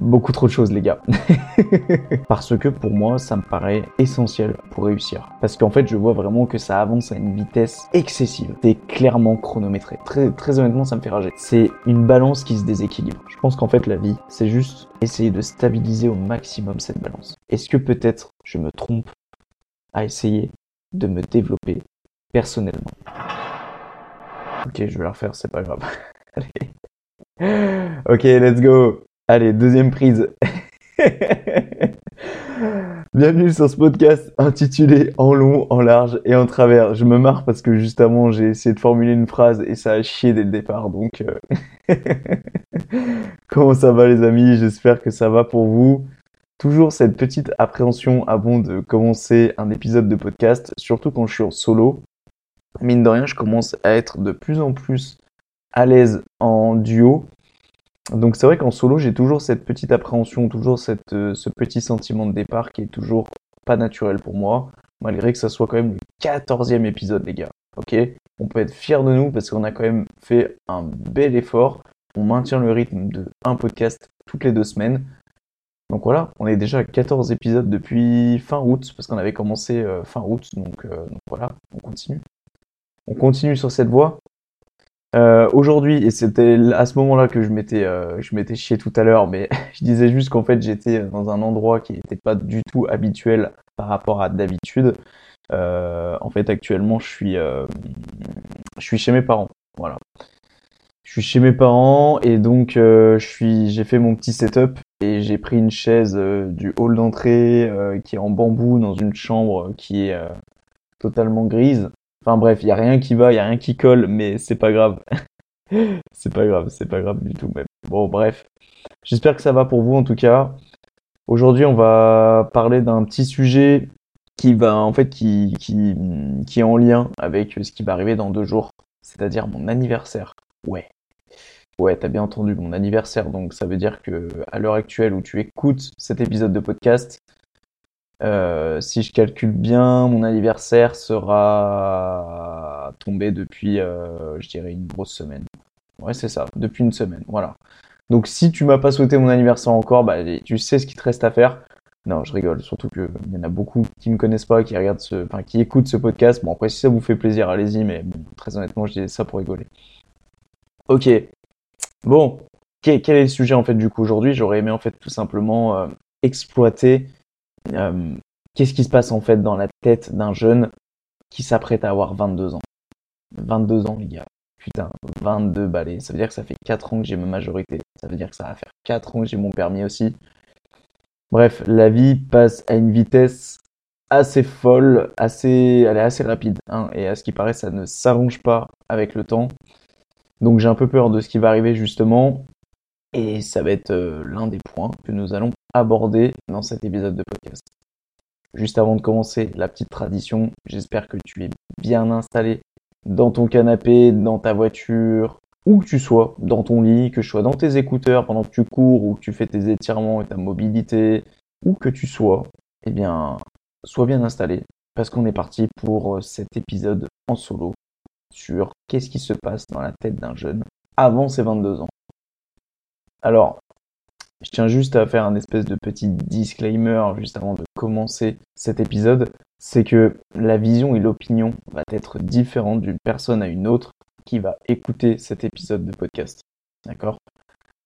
Beaucoup trop de choses, les gars. Parce que pour moi, ça me paraît essentiel pour réussir. Parce qu'en fait, je vois vraiment que ça avance à une vitesse excessive. C'est clairement chronométré. Très, honnêtement, ça me fait rager. C'est une balance qui se déséquilibre. Je pense qu'en fait, la vie, c'est juste essayer de stabiliser au maximum cette balance. Est-ce que peut-être je me trompe à essayer de me développer personnellement? Ok, je vais la refaire, c'est pas grave. Allez. Ok, let's go. Allez, deuxième prise. Bienvenue sur ce podcast intitulé En long, en large et en travers. Je me marre parce que juste avant j'ai essayé de formuler une phrase et ça a chié dès le départ. Donc, euh, comment ça va les amis? J'espère que ça va pour vous. Toujours cette petite appréhension avant de commencer un épisode de podcast, surtout quand je suis en solo. Mine de rien, je commence à être de plus en plus à l'aise en duo donc c'est vrai qu'en solo, j'ai toujours cette petite appréhension, toujours euh, ce petit sentiment de départ qui est toujours pas naturel pour moi, malgré que ça soit quand même le 14e épisode, les gars. Ok? On peut être fier de nous parce qu'on a quand même fait un bel effort. On maintient le rythme de un podcast toutes les deux semaines. Donc voilà, on est déjà à 14 épisodes depuis fin août, parce qu'on avait commencé euh, fin août, euh, donc voilà, on continue. On continue sur cette voie. Euh, aujourd'hui, et c'était à ce moment-là que je m'étais euh, je m'étais chié tout à l'heure, mais je disais juste qu'en fait j'étais dans un endroit qui n'était pas du tout habituel par rapport à d'habitude. Euh, en fait, actuellement, je suis je suis chez mes parents. Voilà. Je suis chez mes parents et donc je suis j'ai fait mon petit setup et j'ai pris une chaise du hall d'entrée qui est en bambou dans une chambre qui est totalement grise Enfin bref, il y a rien qui va, il y a rien qui colle, mais c'est pas grave. c'est pas grave, c'est pas grave du tout même. Bon bref, j'espère que ça va pour vous en tout cas. Aujourd'hui, on va parler d'un petit sujet qui va en fait qui est en lien avec ce qui va arriver dans deux jours, c'est-à-dire mon anniversaire. Ouais. Ouais, t'as bien entendu mon anniversaire, donc ça veut dire que à l'heure actuelle où tu écoutes cet épisode de podcast, euh, si je calcule bien, mon anniversaire sera tombé depuis, euh, je dirais, une grosse semaine. Ouais, c'est ça, depuis une semaine, voilà. Donc si tu m'as pas souhaité mon anniversaire encore, bah, tu sais ce qu'il te reste à faire. Non, je rigole, surtout qu'il y en a beaucoup qui me connaissent pas, qui regardent ce, enfin, qui écoutent ce podcast. Bon, après, si ça vous fait plaisir, allez-y, mais bon, très honnêtement, je dis ça pour rigoler. Ok. Bon. Quel, est le sujet, en fait, du coup, aujourd'hui? J'aurais aimé, en fait, tout simplement, euh, exploiter euh, qu'est-ce qui se passe en fait dans la tête d'un jeune qui s'apprête à avoir 22 ans? 22 ans, les gars. Putain, 22 balais. Ça veut dire que ça fait 4 ans que j'ai ma majorité. Ça veut dire que ça va faire 4 ans que j'ai mon permis aussi. Bref, la vie passe à une vitesse assez folle, assez, elle est assez rapide. Hein, et à ce qui paraît, ça ne s'arrange pas avec le temps. Donc j'ai un peu peur de ce qui va arriver justement. Et ça va être euh, l'un des points que nous allons aborder dans cet épisode de podcast. Juste avant de commencer, la petite tradition, j'espère que tu es bien installé dans ton canapé, dans ta voiture, où que tu sois, dans ton lit, que je sois dans tes écouteurs pendant que tu cours ou que tu fais tes étirements et ta mobilité, où que tu sois, eh bien, sois bien installé parce qu'on est parti pour euh, cet épisode en solo sur qu'est-ce qui se passe dans la tête d'un jeune avant ses 22 ans. Alors, je tiens juste à faire un espèce de petit disclaimer juste avant de commencer cet épisode. C'est que la vision et l'opinion va être différente d'une personne à une autre qui va écouter cet épisode de podcast. D'accord?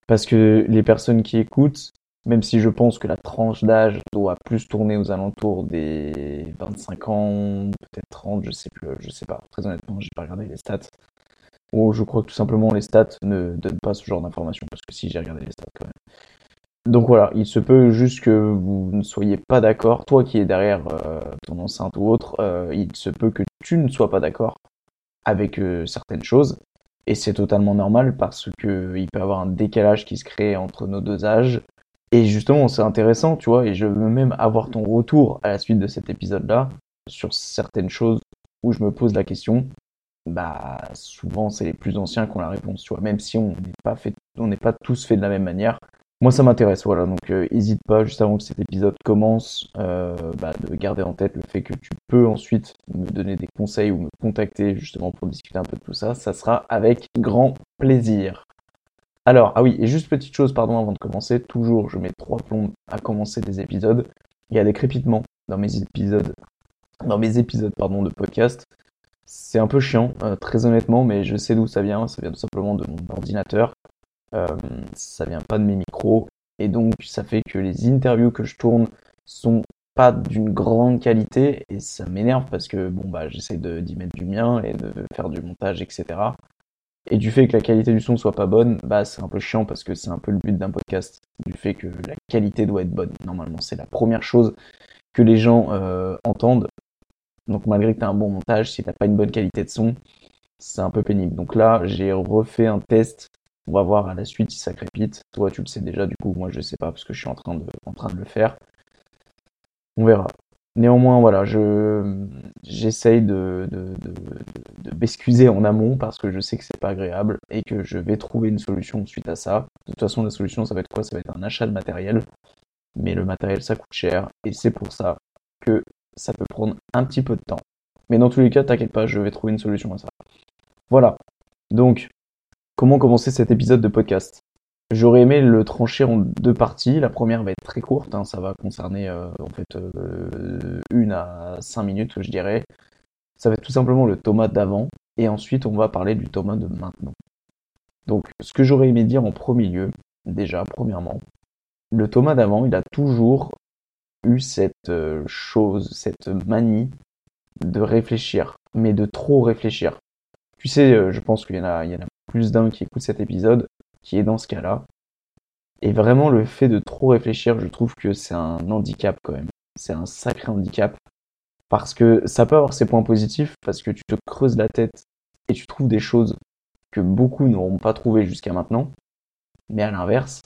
Parce que les personnes qui écoutent, même si je pense que la tranche d'âge doit plus tourner aux alentours des 25 ans, peut-être 30, je sais plus, je sais pas. Très honnêtement, j'ai pas regardé les stats. Ou je crois que tout simplement les stats ne donnent pas ce genre d'informations, parce que si j'ai regardé les stats quand même. Donc voilà, il se peut juste que vous ne soyez pas d'accord, toi qui es derrière euh, ton enceinte ou autre, euh, il se peut que tu ne sois pas d'accord avec euh, certaines choses, et c'est totalement normal parce que il peut y avoir un décalage qui se crée entre nos deux âges, Et justement, c'est intéressant, tu vois, et je veux même avoir ton retour à la suite de cet épisode-là sur certaines choses où je me pose la question. Bah, souvent, c'est les plus anciens qui ont la réponse, tu vois, même si on n'est pas tous fait de la même manière. Moi, ça m'intéresse, voilà. Donc, n'hésite euh, pas, juste avant que cet épisode commence, euh, bah, de garder en tête le fait que tu peux ensuite me donner des conseils ou me contacter justement pour discuter un peu de tout ça. Ça sera avec grand plaisir. Alors, ah oui, et juste petite chose, pardon, avant de commencer, toujours, je mets trois plombs à commencer des épisodes. Il y a des crépitements dans mes épisodes, dans mes épisodes, pardon, de podcast. C'est un peu chiant, euh, très honnêtement, mais je sais d'où ça vient. Ça vient tout simplement de mon ordinateur. Euh, ça vient pas de mes micros. Et donc, ça fait que les interviews que je tourne sont pas d'une grande qualité et ça m'énerve parce que bon bah j'essaie d'y mettre du mien et de faire du montage etc et du fait que la qualité du son soit pas bonne, bah c'est un peu chiant parce que c'est un peu le but d'un podcast. Du fait que la qualité doit être bonne. Normalement, c'est la première chose que les gens euh, entendent. Donc malgré que tu as un bon montage, si t'as pas une bonne qualité de son, c'est un peu pénible. Donc là, j'ai refait un test. On va voir à la suite si ça crépite. Toi, tu le sais déjà, du coup, moi je sais pas parce que je suis en train de, le faire. On verra. Néanmoins, voilà, je j'essaye de, de, de, m'excuser en amont parce que je sais que c'est pas agréable et que je vais trouver une solution suite à ça. De toute façon, la solution, ça va être quoi? Ça va être un achat de matériel. Mais le matériel, ça coûte cher et c'est pour ça que ça peut prendre un petit peu de temps. Mais dans tous les cas, t'inquiète pas, je vais trouver une solution à ça. Voilà. Donc, comment commencer cet épisode de podcast? J'aurais aimé le trancher en deux parties. La première va être très courte, hein. ça va concerner euh, en fait euh, une à cinq minutes, je dirais. Ça va être tout simplement le tomate d'avant, et ensuite on va parler du tomate de maintenant. Donc, ce que j'aurais aimé dire en premier lieu, déjà, premièrement, le tomate d'avant, il a toujours eu cette euh, chose, cette manie de réfléchir, mais de trop réfléchir. Tu sais, je pense qu'il y en a, il y en a plus d'un qui écoute cet épisode qui est dans ce cas-là. Et vraiment, le fait de trop réfléchir, je trouve que c'est un handicap quand même. C'est un sacré handicap. Parce que ça peut avoir ses points positifs, parce que tu te creuses la tête et tu trouves des choses que beaucoup n'auront pas trouvées jusqu'à maintenant. Mais à l'inverse,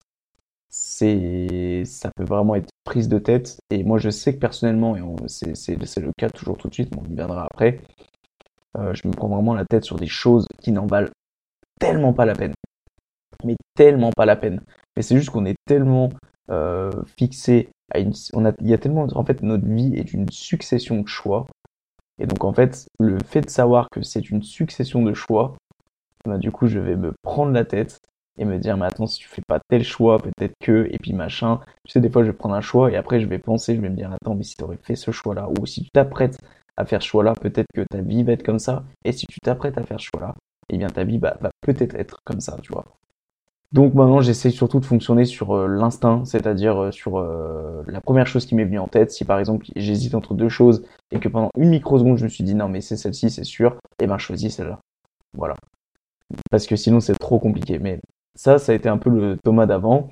c'est ça peut vraiment être prise de tête. Et moi, je sais que personnellement, et c'est le cas toujours tout de suite, on y viendra après, euh, je me prends vraiment la tête sur des choses qui n'en valent tellement pas la peine mais tellement pas la peine. Mais c'est juste qu'on est tellement euh, fixé à une, on a, il y a tellement, en fait, notre vie est une succession de choix. Et donc, en fait, le fait de savoir que c'est une succession de choix, bah, du coup, je vais me prendre la tête et me dire, mais attends, si tu fais pas tel choix, peut-être que, et puis machin. Tu sais, des fois, je vais prendre un choix et après, je vais penser, je vais me dire, attends, mais si tu aurais fait ce choix-là, ou si tu t'apprêtes à faire ce choix-là, peut-être que ta vie va être comme ça. Et si tu t'apprêtes à faire ce choix-là, eh bien, ta vie va peut-être être comme ça, tu vois. Donc maintenant, j'essaie surtout de fonctionner sur euh, l'instinct, c'est-à-dire euh, sur euh, la première chose qui m'est venue en tête. Si par exemple j'hésite entre deux choses et que pendant une microseconde je me suis dit non mais c'est celle-ci, c'est sûr, et eh ben choisis celle-là. Voilà. Parce que sinon c'est trop compliqué. Mais ça, ça a été un peu le Thomas d'avant.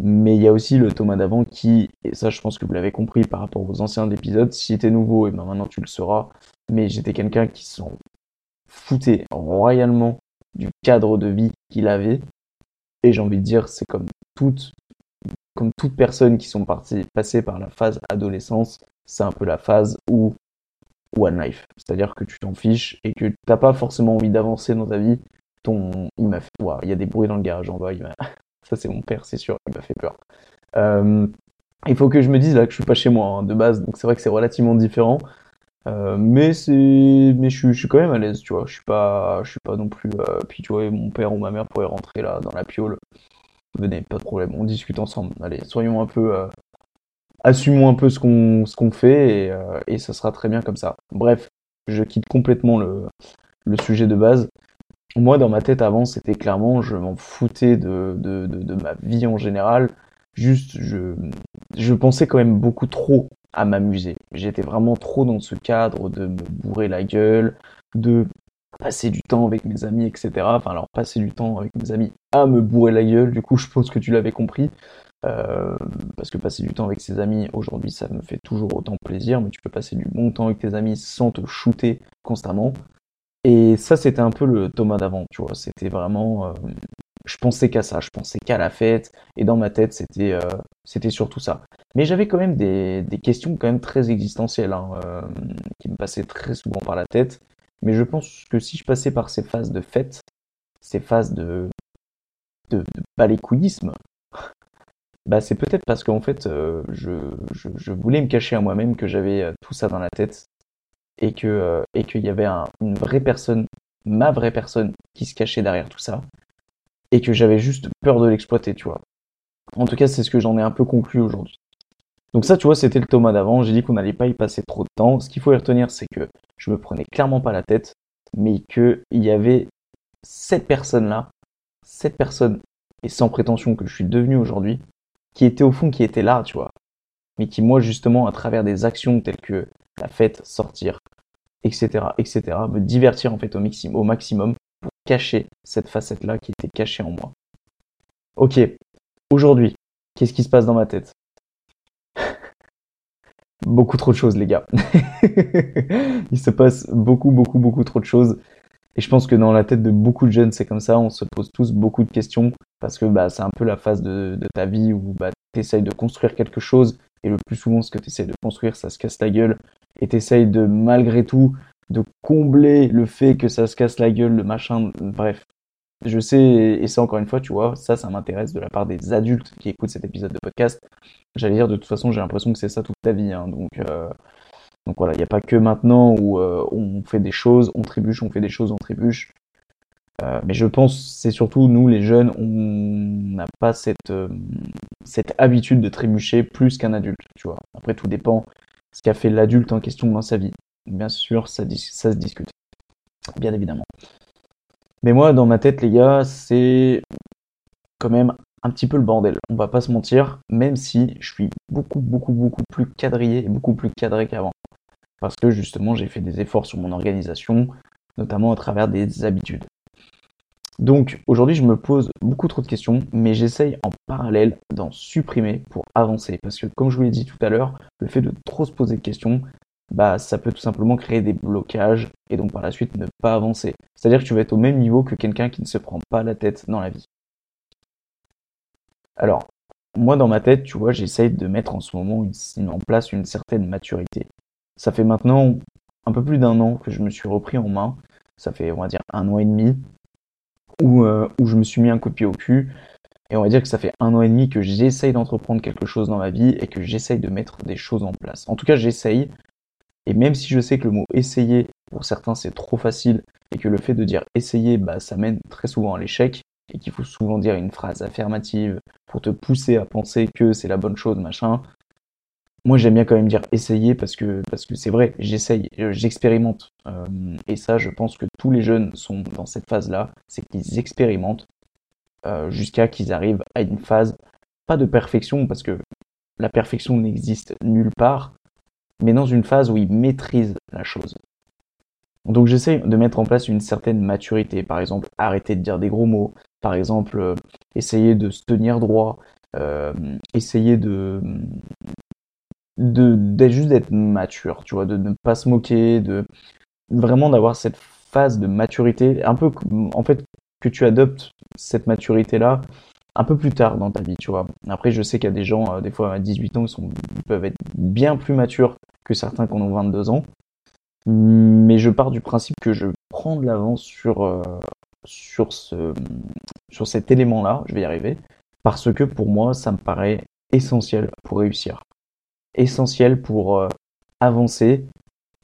Mais il y a aussi le Thomas d'avant qui, et ça je pense que vous l'avez compris par rapport aux anciens épisodes, si t'es nouveau, et ben maintenant tu le sauras, mais j'étais quelqu'un qui s'en foutait royalement du cadre de vie qu'il avait et j'ai envie de dire, c'est comme toute, comme toute personne qui sont passées par la phase adolescence, c'est un peu la phase où one life. C'est-à-dire que tu t'en fiches et que t'as pas forcément envie d'avancer dans ta vie. Ton, il m'a fait, il y a des bruits dans le garage en bas. Il ça c'est mon père, c'est sûr. Il m'a fait peur. Euh, il faut que je me dise là que je suis pas chez moi hein, de base, donc c'est vrai que c'est relativement différent. Euh, mais c'est, mais je, suis quand même à l'aise, tu vois. Je suis pas, je suis pas non plus. Euh, puis tu vois, mon père ou ma mère pourraient rentrer là dans la piole. Venez, pas de problème, on discute ensemble. Allez, soyons un peu, assumons un peu ce qu'on, ce qu'on fait et, et ça sera très bien comme ça. Bref, je quitte complètement le, le sujet de base. Moi, dans ma tête avant, c'était clairement, je m'en foutais de, de, de, ma vie en général. Juste, je, je pensais quand même beaucoup trop à m'amuser. J'étais vraiment trop dans ce cadre de me bourrer la gueule, de passer du temps avec mes amis, etc. Enfin, alors passer du temps avec mes amis à me bourrer la gueule, du coup, je pense que tu l'avais compris. Euh, parce que passer du temps avec ses amis aujourd'hui ça me fait toujours autant plaisir, mais tu peux passer du bon temps avec tes amis sans te shooter constamment. Et ça c'était un peu le Thomas d'avant, tu vois, c'était vraiment... Euh, je pensais qu'à ça, je pensais qu'à la fête, et dans ma tête, c'était euh, c'était surtout ça. Mais j'avais quand même des, questions quand même très existentielles, hein, euh, qui me passaient très souvent par la tête. Mais je pense que si je passais par ces phases de fête, ces phases de, de, de bah c'est peut-être parce qu'en fait, je, je, voulais me cacher à moi-même que j'avais tout ça dans la tête et que et qu'il y avait un, une vraie personne, ma vraie personne, qui se cachait derrière tout ça et que j'avais juste peur de l'exploiter, tu vois. En tout cas, c'est ce que j'en ai un peu conclu aujourd'hui. Donc ça, tu vois, c'était le Thomas d'avant. J'ai dit qu'on n'allait pas y passer trop de temps. Ce qu'il faut retenir, c'est que je me prenais clairement pas la tête, mais qu'il y avait cette personne-là, cette personne, et sans prétention que je suis devenu aujourd'hui, qui était au fond, qui était là, tu vois. Mais qui, moi, justement, à travers des actions telles que la fête, sortir, etc., etc., me divertir, en fait, au, au maximum, pour cacher cette facette-là qui était cachée en moi. Ok, aujourd'hui, qu'est-ce qui se passe dans ma tête? Beaucoup trop de choses, les gars. Il se passe beaucoup, beaucoup, beaucoup trop de choses. Et je pense que dans la tête de beaucoup de jeunes, c'est comme ça, on se pose tous beaucoup de questions, parce que bah, c'est un peu la phase de, ta vie où bah, tu essayes de construire quelque chose, et le plus souvent, ce que tu essayes de construire, ça se casse la gueule, et tu essayes de, malgré tout, de combler le fait que ça se casse la gueule, le machin, bref. Je sais, et ça encore une fois, tu vois, ça, ça m'intéresse de la part des adultes qui écoutent cet épisode de podcast. J'allais dire, de toute façon, j'ai l'impression que c'est ça toute ta vie. Hein, donc, euh, donc voilà, il n'y a pas que maintenant où euh, on fait des choses, on trébuche, on fait des choses, on trébuche. Euh, mais je pense, c'est surtout nous, les jeunes, on n'a pas cette, cette habitude de trébucher plus qu'un adulte, tu vois. Après, tout dépend ce qu'a fait l'adulte en question dans sa vie bien sûr, ça, se discute. Bien évidemment. Mais moi, dans ma tête, les gars, c'est quand même un petit peu le bordel. On va pas se mentir, même si je suis beaucoup, beaucoup, beaucoup plus quadrillé et beaucoup plus cadré qu'avant. Parce que justement, j'ai fait des efforts sur mon organisation, notamment à travers des habitudes. Donc aujourd'hui, je me pose beaucoup trop de questions, mais j'essaye en parallèle d'en supprimer pour avancer. Parce que comme je vous l'ai dit tout à l'heure, le fait de trop se poser de questions, bah ça peut tout simplement créer des blocages et donc par la suite ne pas avancer. C'est-à-dire que tu vas être au même niveau que quelqu'un qui ne se prend pas la tête dans la vie. Alors, moi dans ma tête, tu vois, j'essaye de mettre en ce moment en place une certaine maturité. Ça fait maintenant un peu plus d'un an que je me suis repris en main. Ça fait, on va dire, un an et demi où, euh, où je me suis mis un coup de pied au cul. Et on va dire que ça fait un an et demi que j'essaye d'entreprendre quelque chose dans ma vie et que j'essaye de mettre des choses en place. En tout cas, j'essaye. Et même si je sais que le mot essayer, pour certains, c'est trop facile, et que le fait de dire essayer, bah, ça mène très souvent à l'échec, et qu'il faut souvent dire une phrase affirmative pour te pousser à penser que c'est la bonne chose, machin. Moi, j'aime bien quand même dire essayer parce que parce que c'est vrai, j'essaye, j'expérimente. Euh, et ça, je pense que tous les jeunes sont dans cette phase-là, c'est qu'ils expérimentent euh, jusqu'à qu'ils arrivent à une phase, pas de perfection, parce que la perfection n'existe nulle part, mais dans une phase où il maîtrise la chose. Donc j'essaie de mettre en place une certaine maturité, par exemple arrêter de dire des gros mots, par exemple euh, essayer de se tenir droit, essayer de de juste d'être mature, tu vois, de ne pas se moquer, de vraiment d'avoir cette phase de maturité, un peu en fait que tu adoptes cette maturité là un peu plus tard dans ta vie, tu vois. Après, je sais qu'il y a des gens, euh, des fois à 18 ans, sont, ils peuvent être bien plus matures que certains qui ont 22 ans. Mais je pars du principe que je prends de l'avance sur, euh, sur, ce, sur cet élément-là, je vais y arriver, parce que pour moi, ça me paraît essentiel pour réussir. Essentiel pour euh, avancer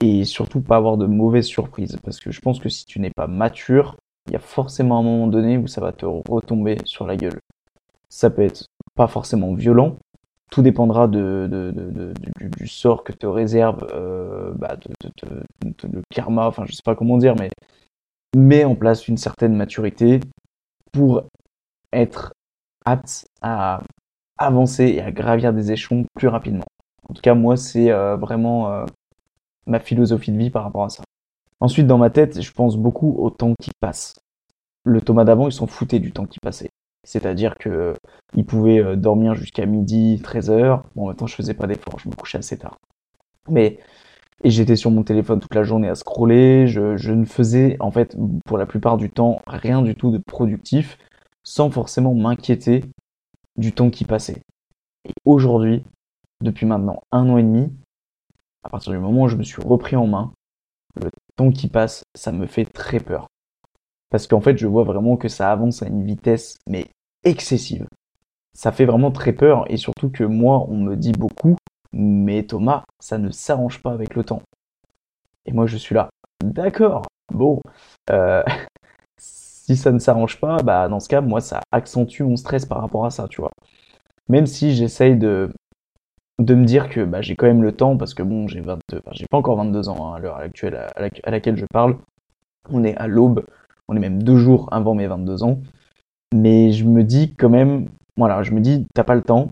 et surtout pas avoir de mauvaises surprises. Parce que je pense que si tu n'es pas mature, il y a forcément un moment donné où ça va te retomber sur la gueule. Ça peut être pas forcément violent, tout dépendra de, du, sort que te réserve euh, bah, le karma, enfin je sais pas comment dire, mais met en place une certaine maturité pour être apte à avancer et à gravir des échelons plus rapidement. En tout cas, moi, c'est euh, vraiment euh, ma philosophie de vie par rapport à ça. Ensuite, dans ma tête, je pense beaucoup au temps qui passe. Le Thomas d'avant, il s'en foutait du temps qui passait. C'est-à-dire que il pouvait euh, dormir jusqu'à midi, 13 heures. Bon, maintenant, je faisais pas d'efforts, je me couchais assez tard. Mais et j'étais sur mon téléphone toute la journée à scroller. Je, ne faisais en fait pour la plupart du temps rien du tout de productif, sans forcément m'inquiéter du temps qui passait. Et aujourd'hui, depuis maintenant un an et demi, à partir du moment où je me suis repris en main, le temps qui passe, ça me fait très peur. Parce qu'en fait, je vois vraiment que ça avance à une vitesse, mais excessive. Ça fait vraiment très peur, et surtout que moi, on me dit beaucoup, mais Thomas, ça ne s'arrange pas avec le temps. Et moi, je suis là. D'accord, bon. Euh, si ça ne s'arrange pas, bah dans ce cas, moi, ça accentue mon stress par rapport à ça, tu vois. Même si j'essaye de, de me dire que bah, j'ai quand même le temps, parce que bon, j'ai 22, j'ai pas encore 22 ans hein, à l'heure actuelle à, laquelle je parle. On est à l'aube, on est même deux jours avant mes 22 ans. Mais je me dis quand même, voilà, je me dis, t'as pas le temps,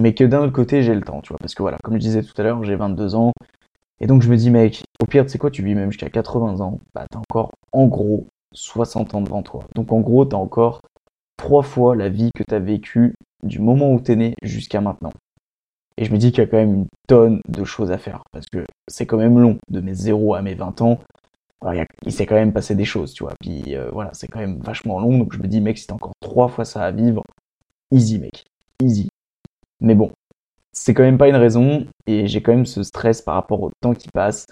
mais que d'un autre côté, j'ai le temps, tu vois. Parce que voilà, comme je disais tout à l'heure, j'ai 22 ans. Et donc je me dis, mec, au pire, tu sais quoi, tu vis même jusqu'à 80 ans, bah t'as encore, en gros, 60 ans devant toi. Donc en gros, t'as encore trois fois la vie que t'as vécue du moment où t'es né jusqu'à maintenant. Et je me dis qu'il y a quand même une tonne de choses à faire. Parce que c'est quand même long, de mes 0 à mes 20 ans. il s'est quand même passé des choses, tu vois. Puis euh, voilà, c'est quand même vachement long. Donc je me dis, mec, si t'as encore trois fois ça à vivre, easy, mec. Easy. Mais bon, c'est quand même pas une raison. Et j'ai quand même ce stress par rapport au temps qui passe.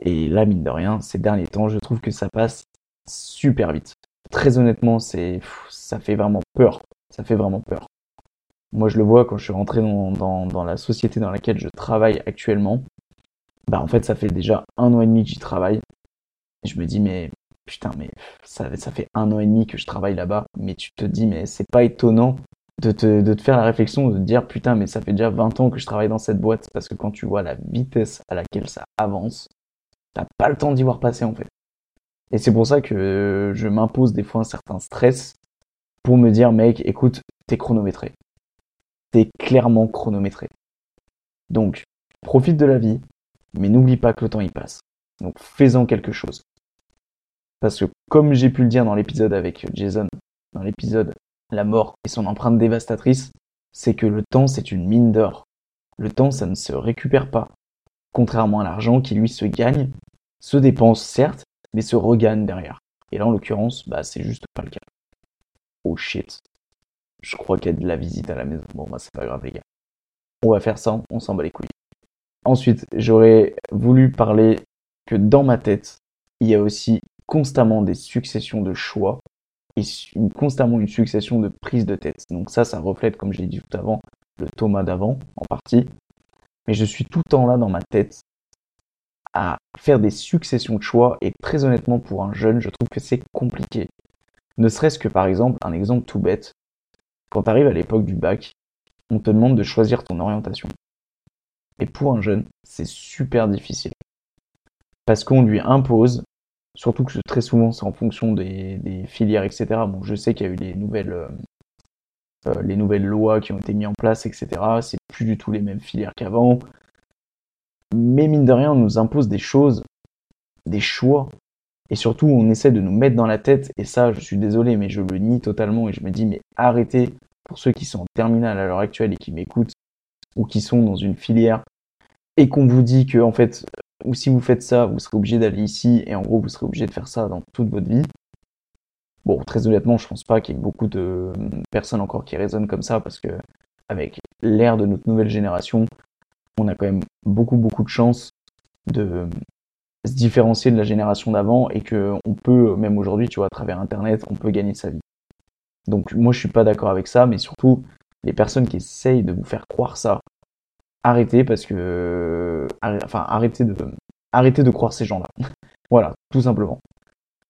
Et là, mine de rien, ces derniers temps, je trouve que ça passe super vite. Très honnêtement, c'est, ça fait vraiment peur. Ça fait vraiment peur. Moi, je le vois quand je suis rentré dans, la société dans laquelle je travaille actuellement. Bah, en fait, ça fait déjà un an et demi que j'y travaille. Je me dis, mais putain, mais ça, ça fait un an et demi que je travaille là-bas. Mais tu te dis, mais c'est pas étonnant de te, de te faire la réflexion, de te dire, putain, mais ça fait déjà 20 ans que je travaille dans cette boîte. Parce que quand tu vois la vitesse à laquelle ça avance, t'as pas le temps d'y voir passer, en fait. Et c'est pour ça que je m'impose des fois un certain stress pour me dire, mec, écoute, t'es chronométré clairement chronométré. Donc, profite de la vie, mais n'oublie pas que le temps y passe. Donc, fais-en quelque chose. Parce que, comme j'ai pu le dire dans l'épisode avec Jason, dans l'épisode La mort et son empreinte dévastatrice, c'est que le temps, c'est une mine d'or. Le temps, ça ne se récupère pas. Contrairement à l'argent qui, lui, se gagne, se dépense, certes, mais se regagne derrière. Et là, en l'occurrence, bah, c'est juste pas le cas. Oh shit je crois qu'il y a de la visite à la maison. Bon, bah, c'est pas grave, les gars. On va faire ça, on s'en bat les couilles. Ensuite, j'aurais voulu parler que dans ma tête, il y a aussi constamment des successions de choix et constamment une succession de prises de tête. Donc ça, ça reflète, comme je l'ai dit tout avant, le Thomas d'avant, en partie. Mais je suis tout le temps là dans ma tête à faire des successions de choix et très honnêtement, pour un jeune, je trouve que c'est compliqué. Ne serait-ce que par exemple, un exemple tout bête, quand tu arrives à l'époque du bac, on te demande de choisir ton orientation. Et pour un jeune, c'est super difficile. Parce qu'on lui impose, surtout que très souvent c'est en fonction des, filières, etc. Bon, je sais qu'il y a eu les nouvelles, euh, euh, les nouvelles lois qui ont été mises en place, etc. C'est plus du tout les mêmes filières qu'avant. Mais mine de rien, on nous impose des choses, des choix. Et surtout, on essaie de nous mettre dans la tête, et ça, je suis désolé, mais je le nie totalement, et je me dis, mais arrêtez pour ceux qui sont en terminale à l'heure actuelle et qui m'écoutent, ou qui sont dans une filière, et qu'on vous dit que, en fait, ou si vous faites ça, vous serez obligé d'aller ici, et en gros, vous serez obligé de faire ça dans toute votre vie. Bon, très honnêtement, je pense pas qu'il y ait beaucoup de personnes encore qui raisonnent comme ça, parce que, avec l'ère de notre nouvelle génération, on a quand même beaucoup, beaucoup de chance de se différencier de la génération d'avant et que on peut, même aujourd'hui, tu vois, à travers Internet, on peut gagner sa vie. Donc moi je suis pas d'accord avec ça, mais surtout les personnes qui essayent de vous faire croire ça, arrêtez parce que enfin arrêtez de arrêtez de croire ces gens-là. voilà, tout simplement.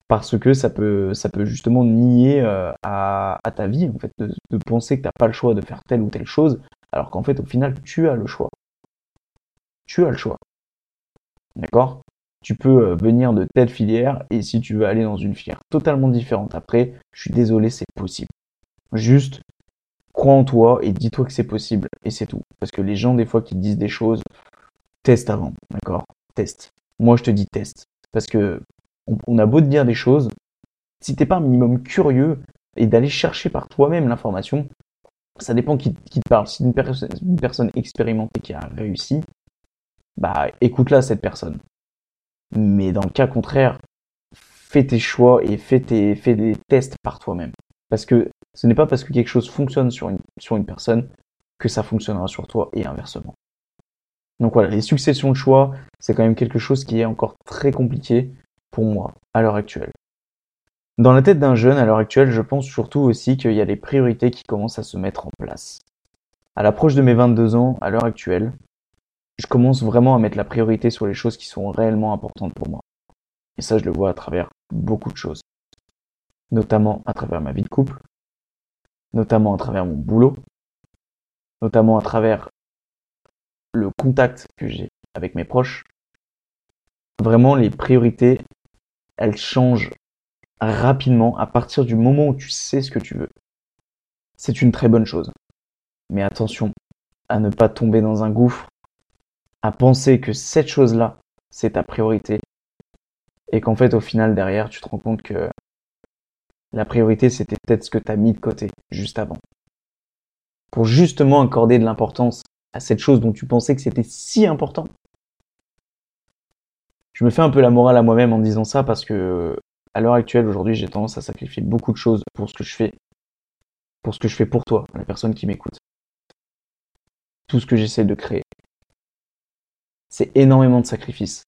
Parce que ça peut ça peut justement nier euh, à, ta vie en fait de, de penser que t'as pas le choix de faire telle ou telle chose, alors qu'en fait au final tu as le choix. Tu as le choix. D'accord? Tu peux euh, venir de telle filière et si tu veux aller dans une filière totalement différente après, je suis désolé, c'est possible. Juste, crois en toi et dis-toi que c'est possible et c'est tout. Parce que les gens, des fois, qui disent des choses, teste avant, d'accord? Teste. Moi, je te dis teste. Parce que on, a beau te dire des choses, si t'es pas un minimum curieux et d'aller chercher par toi-même l'information, ça dépend qui, te parle. Si une, une personne expérimentée qui a réussi, bah écoute-la cette personne. Mais dans le cas contraire, fais tes choix et fais, des tests par toi-même. Parce que Ce n'est pas parce que quelque chose fonctionne sur une, personne que ça fonctionnera sur toi et inversement. Donc voilà, les successions de choix, c'est quand même quelque chose qui est encore très compliqué pour moi à l'heure actuelle. Dans la tête d'un jeune à l'heure actuelle, je pense surtout aussi qu'il y a les priorités qui commencent à se mettre en place. À l'approche de mes 22 ans, à l'heure actuelle, je commence vraiment à mettre la priorité sur les choses qui sont réellement importantes pour moi. Et ça, je le vois à travers beaucoup de choses. Notamment à travers ma vie de couple, notamment à travers mon boulot, notamment à travers le contact que j'ai avec mes proches. Vraiment, les priorités, elles changent rapidement à partir du moment où tu sais ce que tu veux. C'est une très bonne chose. Mais attention à ne pas tomber dans un gouffre, à penser que cette chose-là, c'est ta priorité, et qu'en fait, au final, derrière, tu te rends compte que la priorité, c'était peut-être ce que tu as mis de côté juste avant. Pour justement accorder de l'importance à cette chose dont tu pensais que c'était si important. Je me fais un peu la morale à moi-même en disant ça parce que à l'heure actuelle, aujourd'hui, j'ai tendance à sacrifier beaucoup de choses pour ce que je fais, pour ce que je fais pour toi, la personne qui m'écoute. Tout ce que j'essaie de créer. C'est énormément de sacrifices.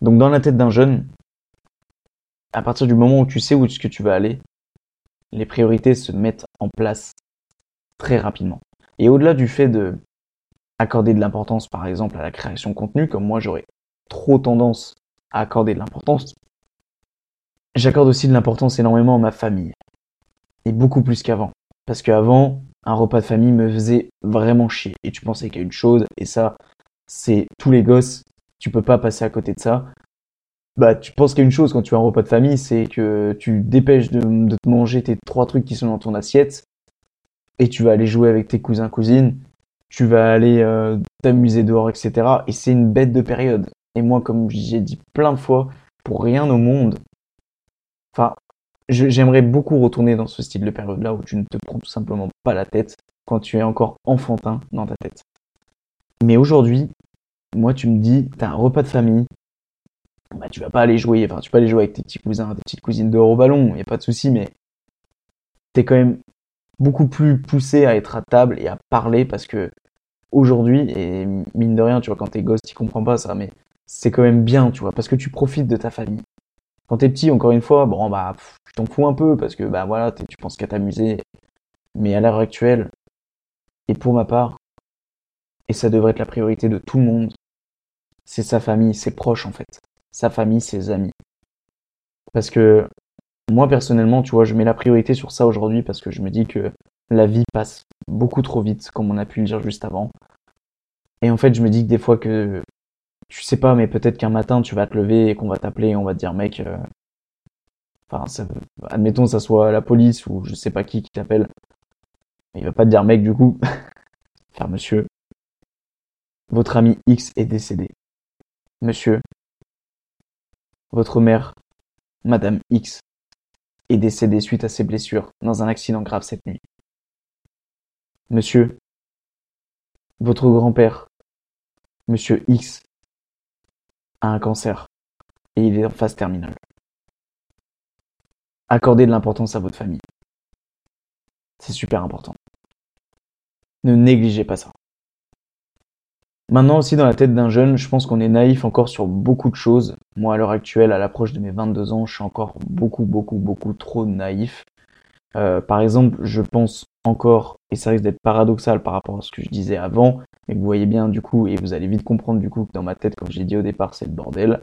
Donc dans la tête d'un jeune, à partir du moment où tu sais où tu vas aller, les priorités se mettent en place très rapidement. Et au-delà du fait de accorder de l'importance, par exemple, à la création de contenu, comme moi j'aurais trop tendance à accorder de l'importance, j'accorde aussi de l'importance énormément à ma famille. Et beaucoup plus qu'avant. Parce qu'avant, un repas de famille me faisait vraiment chier. Et tu pensais qu'il y a une chose, et ça, c'est tous les gosses, tu peux pas passer à côté de ça. Bah, tu penses qu'il y a une chose quand tu as un repas de famille, c'est que tu dépêches de, te manger tes trois trucs qui sont dans ton assiette, et tu vas aller jouer avec tes cousins, cousines, tu vas aller euh, t'amuser dehors, etc. Et c'est une bête de période. Et moi, comme j'ai dit plein de fois, pour rien au monde, enfin, j'aimerais beaucoup retourner dans ce style de période-là où tu ne te prends tout simplement pas la tête quand tu es encore enfantin dans ta tête. Mais aujourd'hui, moi, tu me dis, t'as un repas de famille, bah, tu vas pas aller jouer, enfin, tu peux aller jouer avec tes petits cousins, tes petites cousines dehors au ballon, y a pas de souci, mais t'es quand même beaucoup plus poussé à être à table et à parler parce que aujourd'hui, et mine de rien, tu vois, quand t'es gosse, tu comprends pas ça, mais c'est quand même bien, tu vois, parce que tu profites de ta famille. Quand t'es petit, encore une fois, bon, bah, tu t'en fous un peu parce que, bah, voilà, tu penses qu'à t'amuser. Mais à l'heure actuelle, et pour ma part, et ça devrait être la priorité de tout le monde, c'est sa famille, ses proches, en fait. Sa famille, ses amis. Parce que moi, personnellement, tu vois, je mets la priorité sur ça aujourd'hui parce que je me dis que la vie passe beaucoup trop vite, comme on a pu le dire juste avant. Et en fait, je me dis que des fois que, tu sais pas, mais peut-être qu'un matin, tu vas te lever et qu'on va t'appeler et on va te dire, mec, euh, enfin, admettons, ça soit la police ou je sais pas qui qui t'appelle. Il va pas te dire, mec, du coup, faire monsieur, votre ami X est décédé. Monsieur, votre mère, Madame X, est décédé suite à ses blessures dans un accident grave cette nuit. Monsieur, votre grand-père, Monsieur X, a un cancer et il est en phase terminale. Accordez de l'importance à votre famille. C'est super important. Ne négligez pas ça. Maintenant aussi dans la tête d'un jeune, je pense qu'on est naïf encore sur beaucoup de choses. Moi à l'heure actuelle, à l'approche de mes 22 ans, je suis encore beaucoup, beaucoup, beaucoup trop naïf. Euh, par exemple, je pense encore, et ça risque d'être paradoxal par rapport à ce que je disais avant, mais vous voyez bien du coup, et vous allez vite comprendre du coup que dans ma tête, comme j'ai dit au départ, c'est le bordel.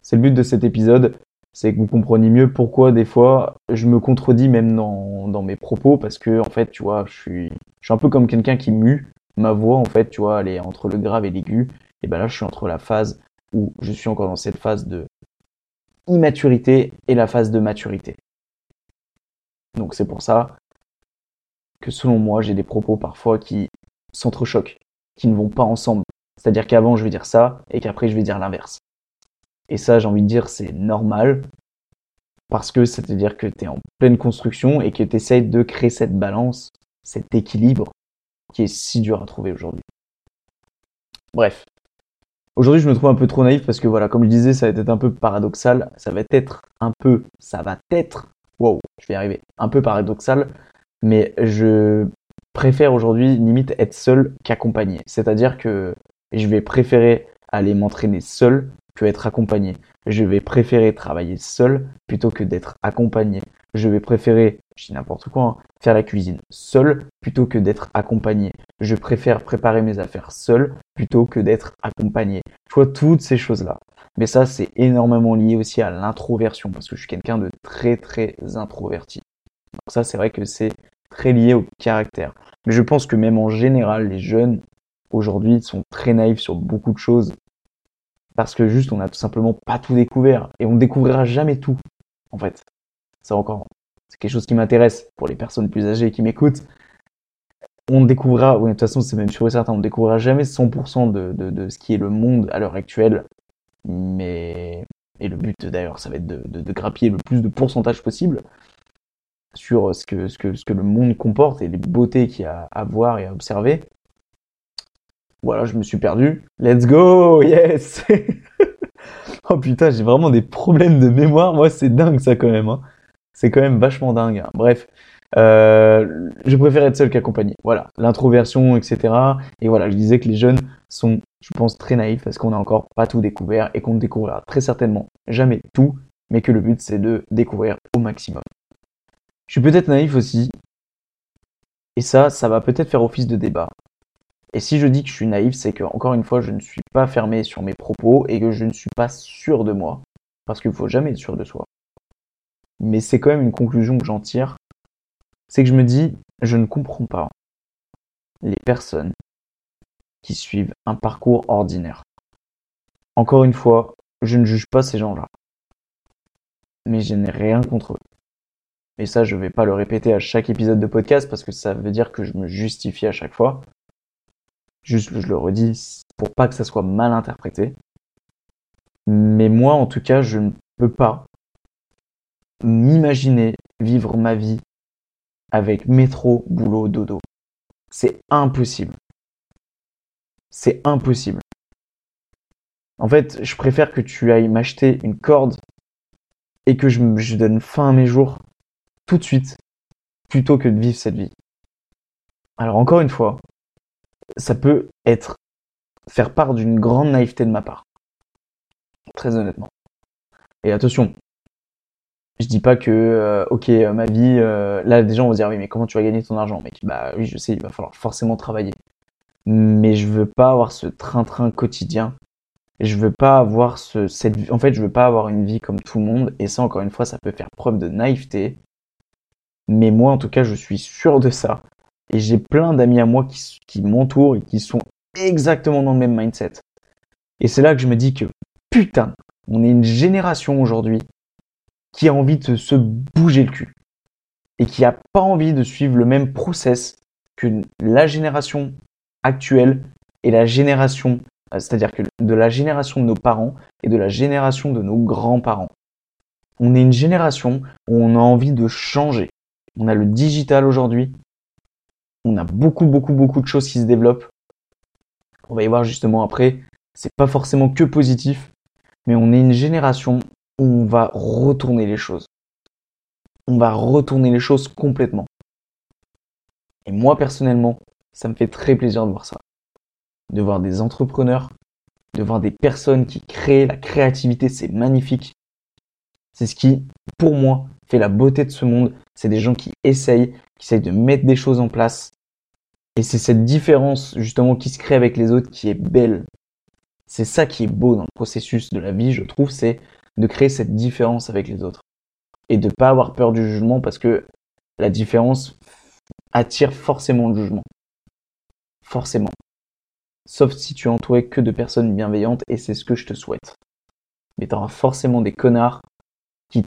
C'est le but de cet épisode, c'est que vous compreniez mieux pourquoi des fois je me contredis même dans, dans mes propos, parce que en fait, tu vois, je suis, je suis un peu comme quelqu'un qui mue ma voix, en fait, tu vois, elle est entre le grave et l'aigu. Et ben là, je suis entre la phase où je suis encore dans cette phase de immaturité et la phase de maturité. Donc c'est pour ça que selon moi, j'ai des propos parfois qui s'entrechoquent, qui ne vont pas ensemble. C'est-à-dire qu'avant, je vais dire ça et qu'après, je vais dire l'inverse. Et ça, j'ai envie de dire, c'est normal parce que c'est-à-dire que tu es en pleine construction et que tu essayes de créer cette balance, cet équilibre qui est si dur à trouver aujourd'hui. Bref. Aujourd'hui, je me trouve un peu trop naïf parce que voilà, comme je disais, ça va être un peu paradoxal. Ça va être un peu, ça va être wow, je vais arriver. Un peu paradoxal, mais je préfère aujourd'hui limite être seul qu'accompagné. C'est-à-dire que je vais préférer aller m'entraîner seul que être accompagné. Je vais préférer travailler seul plutôt que d'être accompagné. Je vais préférer, je dis n'importe quoi, hein, faire la cuisine seul plutôt que d'être accompagné. Je préfère préparer mes affaires seul plutôt que d'être accompagné. Je vois toutes ces choses-là. Mais ça, c'est énormément lié aussi à l'introversion parce que je suis quelqu'un de très très introverti. Donc ça, c'est vrai que c'est très lié au caractère. Mais je pense que même en général, les jeunes aujourd'hui sont très naïfs sur beaucoup de choses parce que juste on n'a tout simplement pas tout découvert et on ne découvrira jamais tout en fait. Ça encore, c'est quelque chose qui m'intéresse pour les personnes plus âgées qui m'écoutent. On découvrira, oui, de toute façon c'est même sûr et certain, on ne découvrira jamais 100% de, ce qui est le monde à l'heure actuelle. Mais et le but d'ailleurs, ça va être de, de, grappiller le plus de pourcentage possible sur ce que, ce que, ce que le monde comporte et les beautés qu'il y a à voir et à observer. Voilà, je me suis perdu. Let's go, yes Oh putain, j'ai vraiment des problèmes de mémoire. Moi, c'est dingue ça quand même. Hein. C'est quand même vachement dingue. Hein. Bref, euh, je préfère être seul qu'accompagné. Voilà, l'introversion, etc. Et voilà, je disais que les jeunes sont, je pense, très naïfs parce qu'on n'a encore pas tout découvert et qu'on ne découvrira très certainement jamais tout, mais que le but c'est de découvrir au maximum. Je suis peut-être naïf aussi. Et ça, ça va peut-être faire office de débat. Et si je dis que je suis naïf, c'est que, encore une fois, je ne suis pas fermé sur mes propos et que je ne suis pas sûr de moi. Parce qu'il ne faut jamais être sûr de soi. Mais c'est quand même une conclusion que j'en tire. C'est que je me dis, je ne comprends pas les personnes qui suivent un parcours ordinaire. Encore une fois, je ne juge pas ces gens-là. Mais je n'ai rien contre eux. Et ça, je vais pas le répéter à chaque épisode de podcast parce que ça veut dire que je me justifie à chaque fois. Juste, je le redis pour pas que ça soit mal interprété. Mais moi, en tout cas, je ne peux pas m'imaginer vivre ma vie avec métro, boulot, dodo. C'est impossible. C'est impossible. En fait, je préfère que tu ailles m'acheter une corde et que je, donne fin à mes jours tout de suite plutôt que de vivre cette vie. Alors encore une fois, ça peut être faire part d'une grande naïveté de ma part. Très honnêtement. Et attention, je dis pas que euh, ok ma vie euh, là des gens vont dire oui mais comment tu vas gagner ton argent? Mec bah oui je sais il va falloir forcément travailler. Mais je veux pas avoir ce train-train quotidien. Je veux pas avoir ce cette en fait je veux pas avoir une vie comme tout le monde. Et ça encore une fois ça peut faire preuve de naïveté. Mais moi, en tout cas, je suis sûr de ça. Et j'ai plein d'amis à moi qui, qui m'entourent et qui sont exactement dans le même mindset. Et c'est là que je me dis que, putain, on est une génération aujourd'hui qui a envie de se bouger le cul. Et qui a pas envie de suivre le même process que la génération actuelle et la génération, euh, c'est-à-dire que de la génération de nos parents et de la génération de nos grands-parents. On est une génération où on a envie de changer on a le digital aujourd'hui, on a beaucoup, beaucoup, beaucoup de choses qui se développent. On va y voir justement après, c'est pas forcément que positif, mais on est une génération on va retourner les choses. On va retourner les choses complètement. Et moi personnellement, ça me fait très plaisir de voir ça. De voir des entrepreneurs, de voir des personnes qui créent la créativité, c'est magnifique. C'est ce qui, pour moi, fait la beauté de ce monde. C'est des gens qui essayent, qui essayent de mettre des choses en place. Et c'est cette différence justement qui se crée avec les autres qui est belle. C'est ça qui est beau dans le processus de la vie, je trouve, c'est de créer cette différence avec les autres. Et de pas avoir peur du jugement parce que la différence attire forcément le jugement. Forcément. Sauf si tu es entouré que de personnes bienveillantes et c'est ce que je te souhaite. Mais tu auras forcément des connards qui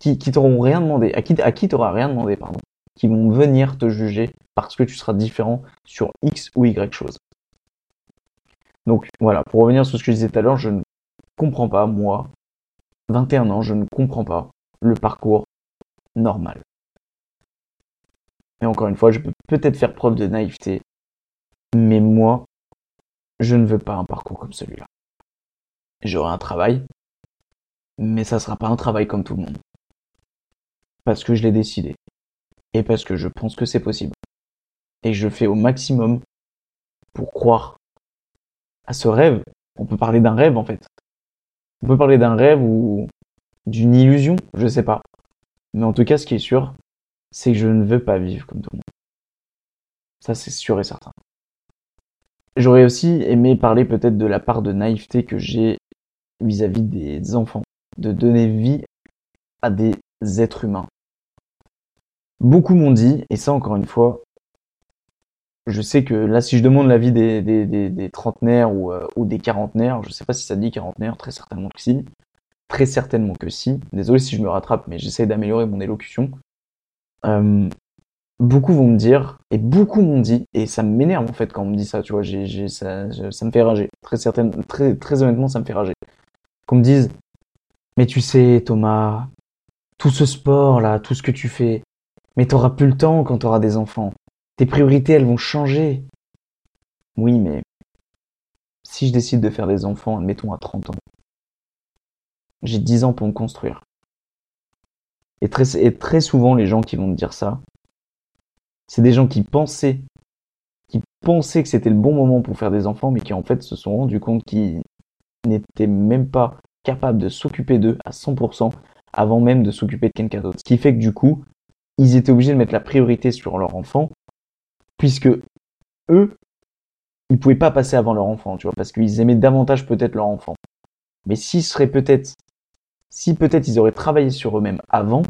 qui, qui t'auront rien demandé, à qui, à qui t'auras rien demandé, pardon, qui vont venir te juger parce que tu seras différent sur X ou Y chose. Donc voilà, pour revenir sur ce que je disais tout à l'heure, je ne comprends pas, moi, 21 ans, je ne comprends pas le parcours normal. Et encore une fois, je peux peut-être faire preuve de naïveté, mais moi, je ne veux pas un parcours comme celui-là. J'aurai un travail, mais ça sera pas un travail comme tout le monde. parce que je l'ai décidé. Et parce que je pense que c'est possible. Et je fais au maximum pour croire à ce rêve. On peut parler d'un rêve en fait. On peut parler d'un rêve ou d'une illusion, je sais pas. Mais en tout cas, ce qui est sûr, c'est que je ne veux pas vivre comme tout le monde. Ça, c'est sûr et certain. J'aurais aussi aimé parler peut-être de la part de naïveté que j'ai vis-à-vis des enfants, de donner vie à des êtres humains. Beaucoup m'ont dit, et ça encore une fois, je sais que là, si je demande l'avis des, des, trentenaires ou, euh, ou des quarantenaires, je sais pas si ça dit quarantenaire, très certainement que si. Très certainement que si. Désolé si je me rattrape, mais j'essaie d'améliorer mon élocution. Euh, beaucoup vont me dire, et beaucoup m'ont dit, et ça m'énerve en fait quand on me dit ça, tu vois, ça, me fait rager. Très, très, très honnêtement, ça me fait rager. Qu'on me dise, mais tu sais, Thomas, tout ce sport là, tout ce que tu fais, mais t'auras plus le temps quand t'auras des enfants. Tes priorités, elles vont changer. Oui, mais si je décide de faire des enfants, admettons à 30 ans, j'ai 10 ans pour me construire. Et très, souvent, les gens qui vont me dire ça, c'est des gens qui pensaient, qui pensaient que c'était le bon moment pour faire des enfants, mais qui en fait se sont rendus compte qu'ils n'étaient même pas capables de s'occuper d'eux à 100% avant même de s'occuper de quelqu'un d'autre. Ce qui fait que du coup, ils étaient obligés de mettre la priorité sur leur enfant puisque eux, ils pouvaient pas passer avant leur enfant, tu vois, parce qu'ils aimaient davantage peut-être leur enfant. Mais s'ils seraient peut-être, si peut-être ils auraient travaillé sur eux-mêmes avant,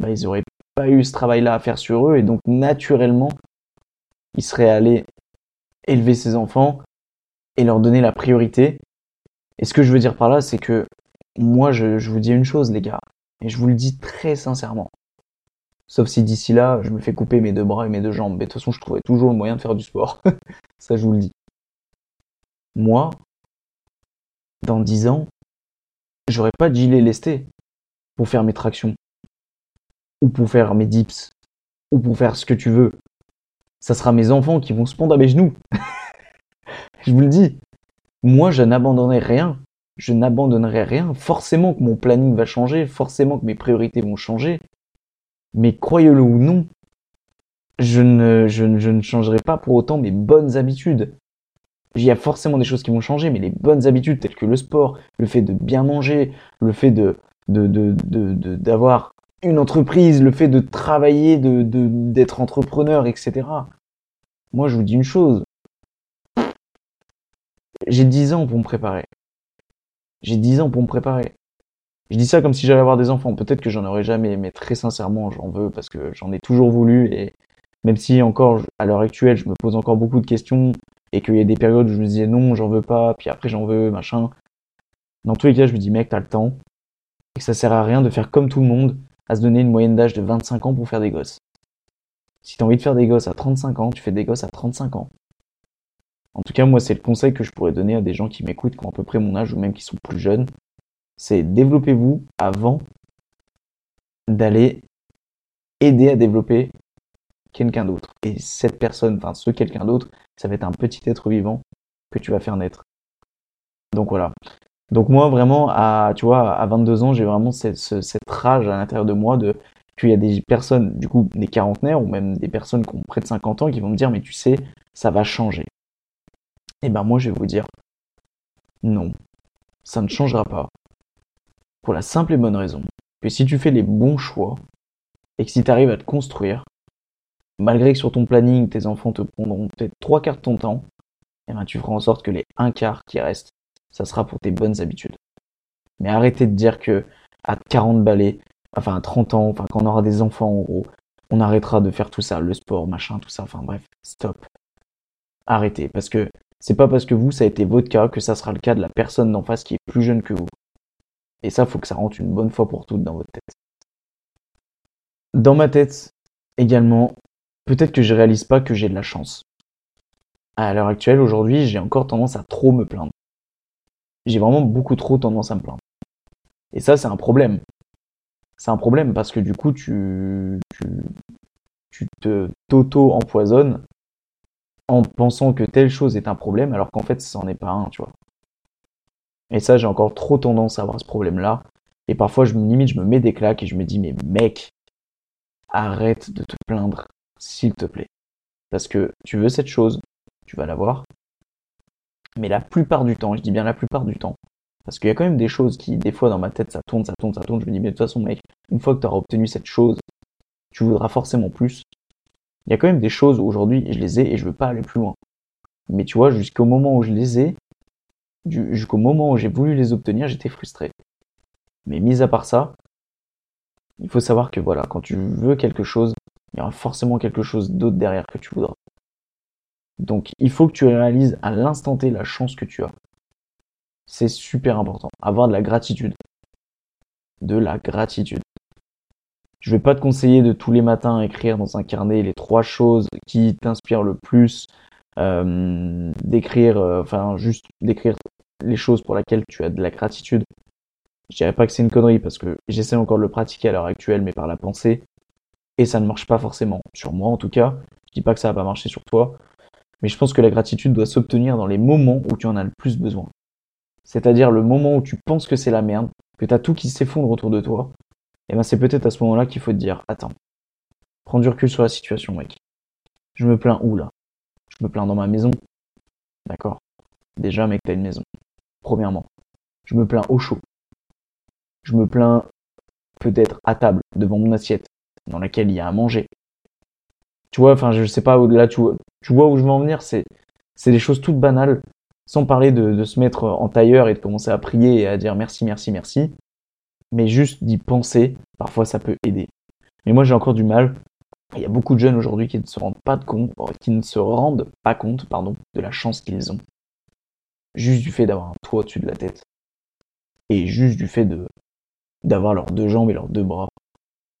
bah, ils auraient pas eu ce travail-là à faire sur eux, et donc naturellement, ils seraient allés élever ces enfants et leur donner la priorité. Et ce que je veux dire par là, c'est que moi, je vous dis une chose, les gars, et je vous le dis très sincèrement. Sauf si d'ici là, je me fais couper mes deux bras et mes deux jambes. Mais de toute façon, je trouverai toujours le moyen de faire du sport. Ça, je vous le dis. Moi, dans dix ans, j'aurai pas de gilet lesté pour faire mes tractions. Ou pour faire mes dips. Ou pour faire ce que tu veux. Ça sera mes enfants qui vont se pondre à mes genoux. je vous le dis. Moi, je n'abandonnerai rien. Je n'abandonnerai rien. Forcément que mon planning va changer. Forcément que mes priorités vont changer. Mais croyez-le ou non, je ne, changerai pas pour autant mes bonnes habitudes. Il y a forcément des choses qui vont changer, mais les bonnes habitudes telles que le sport, le fait de bien manger, le fait de, d'avoir une entreprise, le fait de travailler, de, d'être entrepreneur, etc. Moi, je vous dis une chose. J'ai 10 ans pour me préparer. J'ai 10 ans pour me préparer. Je dis ça comme si j'allais avoir des enfants. Peut-être que j'en aurais jamais, mais très sincèrement, j'en veux parce que j'en ai toujours voulu et même si encore à l'heure actuelle, je me pose encore beaucoup de questions et qu'il y a des périodes où je me disais non, j'en veux pas, puis après j'en veux, machin. Dans tous les cas, je me dis mec, t'as le temps et que ça sert à rien de faire comme tout le monde, à se donner une moyenne d'âge de 25 ans pour faire des gosses. Si t'as envie de faire des gosses à 35 ans, tu fais des gosses à 35 ans. En tout cas, moi, c'est le conseil que je pourrais donner à des gens qui m'écoutent, qui ont à peu près mon âge ou même qui sont plus jeunes c'est développez-vous avant d'aller aider à développer quelqu'un d'autre. Et cette personne, enfin ce quelqu'un d'autre, ça va être un petit être vivant que tu vas faire naître. Donc voilà. Donc moi vraiment, à, tu vois, à 22 ans, j'ai vraiment cette, rage à l'intérieur de moi de qu'il y a des personnes, du coup, des quarantenaires ou même des personnes qui ont près de 50 ans qui vont me dire, mais tu sais, ça va changer. Et eh ben moi, je vais vous dire, non, ça ne changera pas. Pour la simple et bonne raison que si tu fais les bons choix et que si tu arrives à te construire, malgré que sur ton planning tes enfants te prendront peut-être trois quarts de ton temps, eh ben, tu feras en sorte que les un quart qui restent, ça sera pour tes bonnes habitudes. Mais arrêtez de dire que à 40 balais, enfin à 30 ans, enfin quand on aura des enfants en gros, on arrêtera de faire tout ça, le sport, machin, tout ça, enfin bref, stop. Arrêtez, parce que c'est pas parce que vous, ça a été votre cas que ça sera le cas de la personne d'en face qui est plus jeune que vous. Et ça, faut que ça rentre une bonne fois pour toutes dans votre tête. Dans ma tête, également, peut-être que je réalise pas que j'ai de la chance. À l'heure actuelle, aujourd'hui, j'ai encore tendance à trop me plaindre. J'ai vraiment beaucoup trop tendance à me plaindre. Et ça, c'est un problème. C'est un problème parce que du coup, tu, tu, tu te t'auto-empoisonnes en pensant que telle chose est un problème alors qu'en fait, ça n'en est pas un, tu vois. Et ça, j'ai encore trop tendance à avoir ce problème-là. Et parfois, je limite, je me mets des claques et je me dis, mais mec, arrête de te plaindre, s'il te plaît. Parce que tu veux cette chose, tu vas l'avoir. Mais la plupart du temps, je dis bien la plupart du temps, parce qu'il y a quand même des choses qui, des fois, dans ma tête, ça tourne, ça tourne, ça tourne. Je me dis, mais de toute façon, mec, une fois que tu auras obtenu cette chose, tu voudras forcément plus. Il y a quand même des choses aujourd'hui, je les ai et je veux pas aller plus loin. Mais tu vois, jusqu'au moment où je les ai, jusqu'au moment où j'ai voulu les obtenir, j'étais frustré. Mais mis à part ça, il faut savoir que voilà, quand tu veux quelque chose, il y aura forcément quelque chose d'autre derrière que tu voudras. Donc il faut que tu réalises à l'instant T la chance que tu as. C'est super important. Avoir de la gratitude. De la gratitude. Je vais pas te conseiller de tous les matins écrire dans un carnet les trois choses qui t'inspirent le plus, euh, d'écrire, euh, enfin juste d'écrire les choses pour lesquelles tu as de la gratitude. Je dirais pas que c'est une connerie parce que j'essaie encore de le pratiquer à l'heure actuelle, mais par la pensée, et ça ne marche pas forcément. Sur moi en tout cas. Je dis pas que ça va pas marcher sur toi, mais je pense que la gratitude doit s'obtenir dans les moments où tu en as le plus besoin. C'est-à-dire le moment où tu penses que c'est la merde, que tu as tout qui s'effondre autour de toi, et ben c'est peut-être à ce moment-là qu'il faut te dire, attends, prends du recul sur la situation, mec. Je me plains où là? Je me plains dans ma maison. D'accord? Déjà, mec, t'as une maison. Premièrement. Je me plains au chaud. Je me plains peut-être à table, devant mon assiette, dans laquelle il y a à manger. Tu vois, enfin, je sais pas, là, tu vois, tu vois où je veux en venir, c'est, c'est des choses toutes banales, sans parler de, se mettre en tailleur et de commencer à prier et à dire merci, merci, merci. Mais juste d'y penser, parfois ça peut aider. Mais moi, j'ai encore du mal. Il y a beaucoup de jeunes aujourd'hui qui ne se rendent pas compte, qui ne se rendent pas compte, pardon, de la chance qu'ils ont. Juste du fait d'avoir un toit au-dessus de la tête. Et juste du fait de, d'avoir leurs deux jambes et leurs deux bras.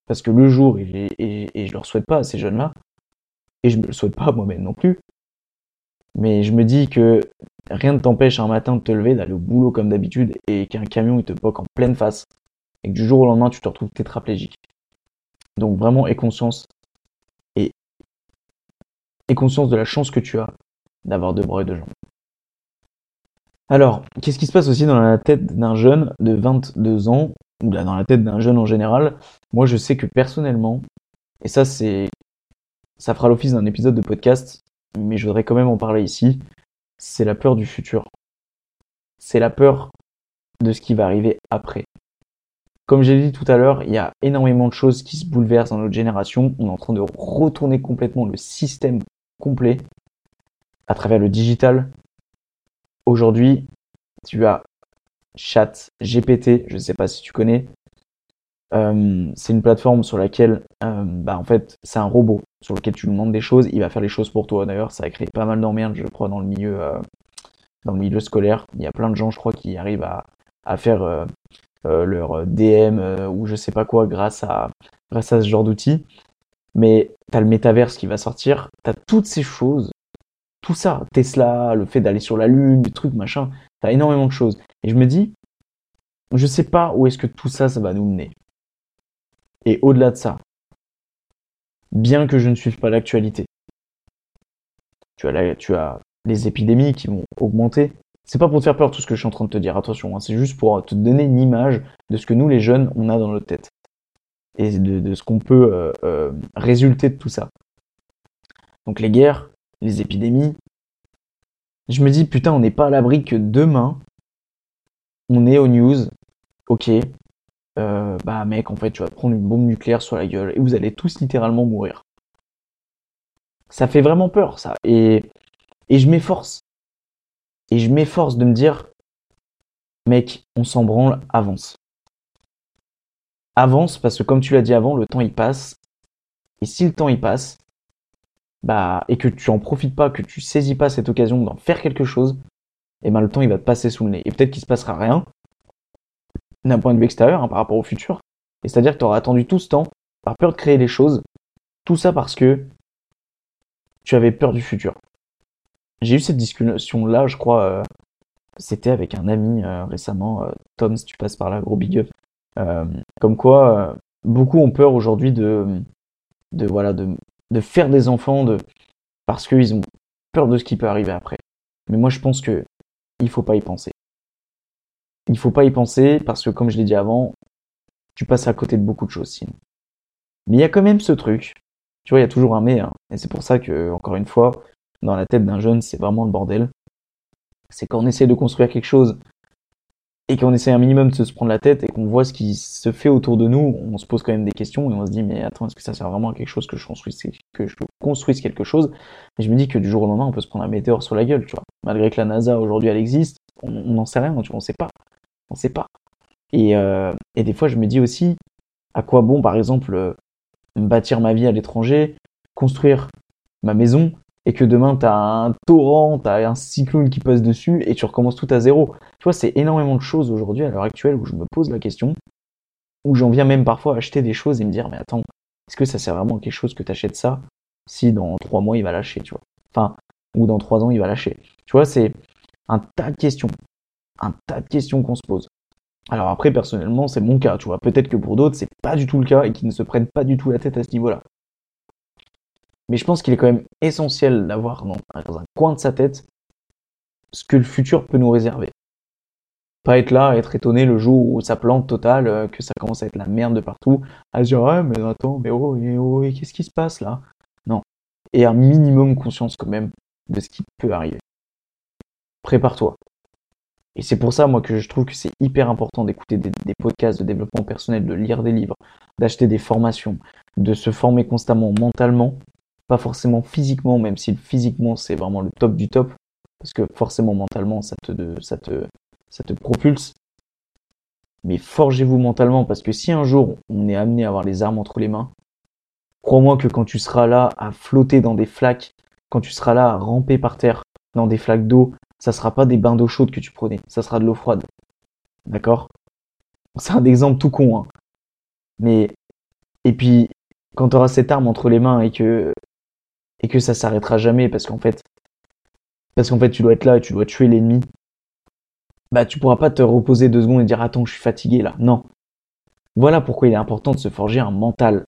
Parce que le jour, et, et, et je leur souhaite pas à ces jeunes-là, et je me le souhaite pas moi-même non plus, mais je me dis que rien ne t'empêche un matin de te lever, d'aller au boulot comme d'habitude, et qu'un camion il te poque en pleine face, et que du jour au lendemain tu te retrouves tétraplégique. Donc vraiment aie conscience, et aie conscience de la chance que tu as d'avoir deux bras et deux jambes. Alors, qu'est-ce qui se passe aussi dans la tête d'un jeune de 22 ans ou dans la tête d'un jeune en général, moi je sais que personnellement, et ça c'est, ça fera l'office d'un épisode de podcast, mais je voudrais quand même en parler ici, c'est la peur du futur. C'est la peur de ce qui va arriver après. Comme j'ai dit tout à l'heure, il y a énormément de choses qui se bouleversent dans notre génération. On est en train de retourner complètement le système complet à travers le digital. Aujourd'hui, tu as Chat GPT, je ne sais pas si tu connais. Euh, c'est une plateforme sur laquelle, euh, bah en fait, c'est un robot sur lequel tu lui demandes des choses, il va faire les choses pour toi. D'ailleurs, ça a créé pas mal d'emmerdes, je crois, dans le milieu, euh, dans le milieu scolaire. Il y a plein de gens, je crois, qui arrivent à, faire leur DM ou je sais pas quoi grâce à, ce genre d'outils. Mais t'as le métaverse qui va sortir, t'as toutes ces choses, tout ça, Tesla, le fait d'aller sur la lune, des trucs machin, t'as énormément de choses. Et je me dis, je sais pas où est-ce que tout ça, ça va nous mener. Et au-delà de ça, bien que je ne suive pas l'actualité, tu as, les épidémies qui vont augmenter. C'est pas pour te faire peur tout ce que je suis en train de te dire, attention, hein, c'est juste pour te donner une image de ce que nous les jeunes, on a dans notre tête. Et de, ce qu'on peut euh, euh, résulter de tout ça. Donc les guerres, les épidémies. Je me dis, putain, on n'est pas à l'abri que demain, on est aux news, ok, euh, bah mec, en fait, tu vas prendre une bombe nucléaire sur la gueule et vous allez tous littéralement mourir. Ça fait vraiment peur, ça. Et, et je m'efforce. Et je m'efforce de me dire, mec, on s'en branle, avance. Avance parce que comme tu l'as dit avant, le temps il passe. Et si le temps il passe, bah, et que tu en profites pas, que tu saisis pas cette occasion d'en faire quelque chose, et eh ben le temps il va te passer sous le nez. Et peut-être qu'il se passera rien d'un point de vue extérieur hein, par rapport au futur. Et c'est-à-dire que tu auras attendu tout ce temps par peur de créer les choses. Tout ça parce que tu avais peur du futur. J'ai eu cette discussion là, je crois, euh, c'était avec un ami euh, récemment, euh, Tom, si tu passes par là, gros big up. comme quoi, beaucoup ont peur aujourd'hui de, de voilà, de, de faire des enfants, de parce qu'ils ont peur de ce qui peut arriver après. Mais moi, je pense que il faut pas y penser. Il faut pas y penser parce que, comme je l'ai dit avant, tu passes à côté de beaucoup de choses sinon. Mais il y a quand même ce truc. Tu vois, il y a toujours un mais. Hein. Et c'est pour ça que, encore une fois, dans la tête d'un jeune, c'est vraiment le bordel. C'est quand on essaie de construire quelque chose et qu'on essaie un minimum de se prendre la tête et qu'on voit ce qui se fait autour de nous, on se pose quand même des questions et on se dit mais attends est-ce que ça sert vraiment à quelque chose que je construise que je construise quelque chose? Et je me dis que du jour au lendemain on peut se prendre un météore sur la gueule, tu vois. Malgré que la NASA aujourd'hui elle existe, on n'en sait rien, tu vois, on sait pas, on sait pas. Et, euh, et des fois je me dis aussi à quoi bon par exemple euh, bâtir ma vie à l'étranger, construire ma maison et que demain tu as un torrent, tu as un cyclone qui passe dessus et tu recommences tout à zéro. Tu vois, c'est énormément de choses aujourd'hui à l'heure actuelle où je me pose la question, où j'en viens même parfois acheter des choses et me dire mais attends, est-ce que ça sert vraiment à quelque chose que tu achètes ça si dans trois mois il va lâcher, tu vois? Enfin, ou dans trois ans il va lâcher. Tu vois, c'est un tas de questions, un tas de questions qu'on se pose. Alors après, personnellement, c'est mon cas, tu vois. Peut-être que pour d'autres, c'est pas du tout le cas et qu'ils ne se prennent pas du tout la tête à ce niveau-là. Mais je pense qu'il est quand même essentiel d'avoir dans, un coin de sa tête ce que le futur peut nous réserver. Pas être là, être étonné le jour où ça plante total, euh, que ça commence à être la merde de partout, à se dire ah mais attends, mais oh, et oh, qu'est-ce qui se passe là? Non. Et un minimum conscience quand même de ce qui peut arriver. Prépare-toi. Et c'est pour ça, moi, que je trouve que c'est hyper important d'écouter des, podcasts de développement personnel, de lire des livres, d'acheter des formations, de se former constamment mentalement pas forcément physiquement, même si physiquement c'est vraiment le top du top, parce que forcément mentalement ça te, ça te, ça te propulse. Mais forgez-vous mentalement, parce que si un jour on est amené à avoir les armes entre les mains, crois-moi que quand tu seras là à flotter dans des flaques, quand tu seras là à ramper par terre dans des flaques d'eau, ça sera pas des bains d'eau chaude que tu prenais, ça sera de l'eau froide. D'accord? C'est un exemple tout con, hein. Mais, et puis, quand tu auras cette arme entre les mains et que et que ça s'arrêtera jamais parce qu'en fait, parce qu'en fait, tu dois être là et tu dois tuer l'ennemi. Bah, tu pourras pas te reposer deux secondes et dire attends, je suis fatigué là. Non. Voilà pourquoi il est important de se forger un mental.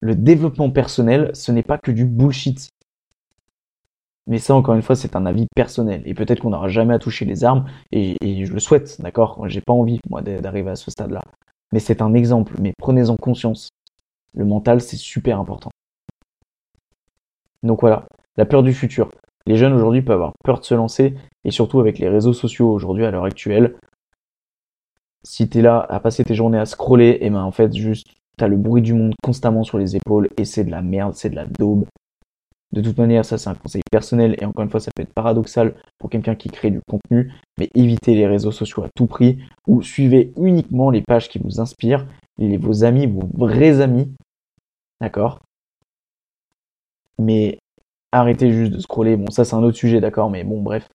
Le développement personnel, ce n'est pas que du bullshit. Mais ça, encore une fois, c'est un avis personnel. Et peut-être qu'on n'aura jamais à toucher les armes, et, et je le souhaite, d'accord? J'ai pas envie, moi, d'arriver à ce stade-là. Mais c'est un exemple, mais prenez-en conscience. Le mental, c'est super important. Donc voilà, la peur du futur. Les jeunes aujourd'hui peuvent avoir peur de se lancer, et surtout avec les réseaux sociaux aujourd'hui à l'heure actuelle. Si t'es là à passer tes journées à scroller, et eh ben en fait juste t'as le bruit du monde constamment sur les épaules et c'est de la merde, c'est de la daube. De toute manière, ça c'est un conseil personnel et encore une fois ça peut être paradoxal pour quelqu'un qui crée du contenu, mais évitez les réseaux sociaux à tout prix ou suivez uniquement les pages qui vous inspirent, les, vos amis, vos vrais amis, d'accord? Mais arrêtez juste de scroller. Bon, ça c'est un autre sujet, d'accord, mais bon, bref.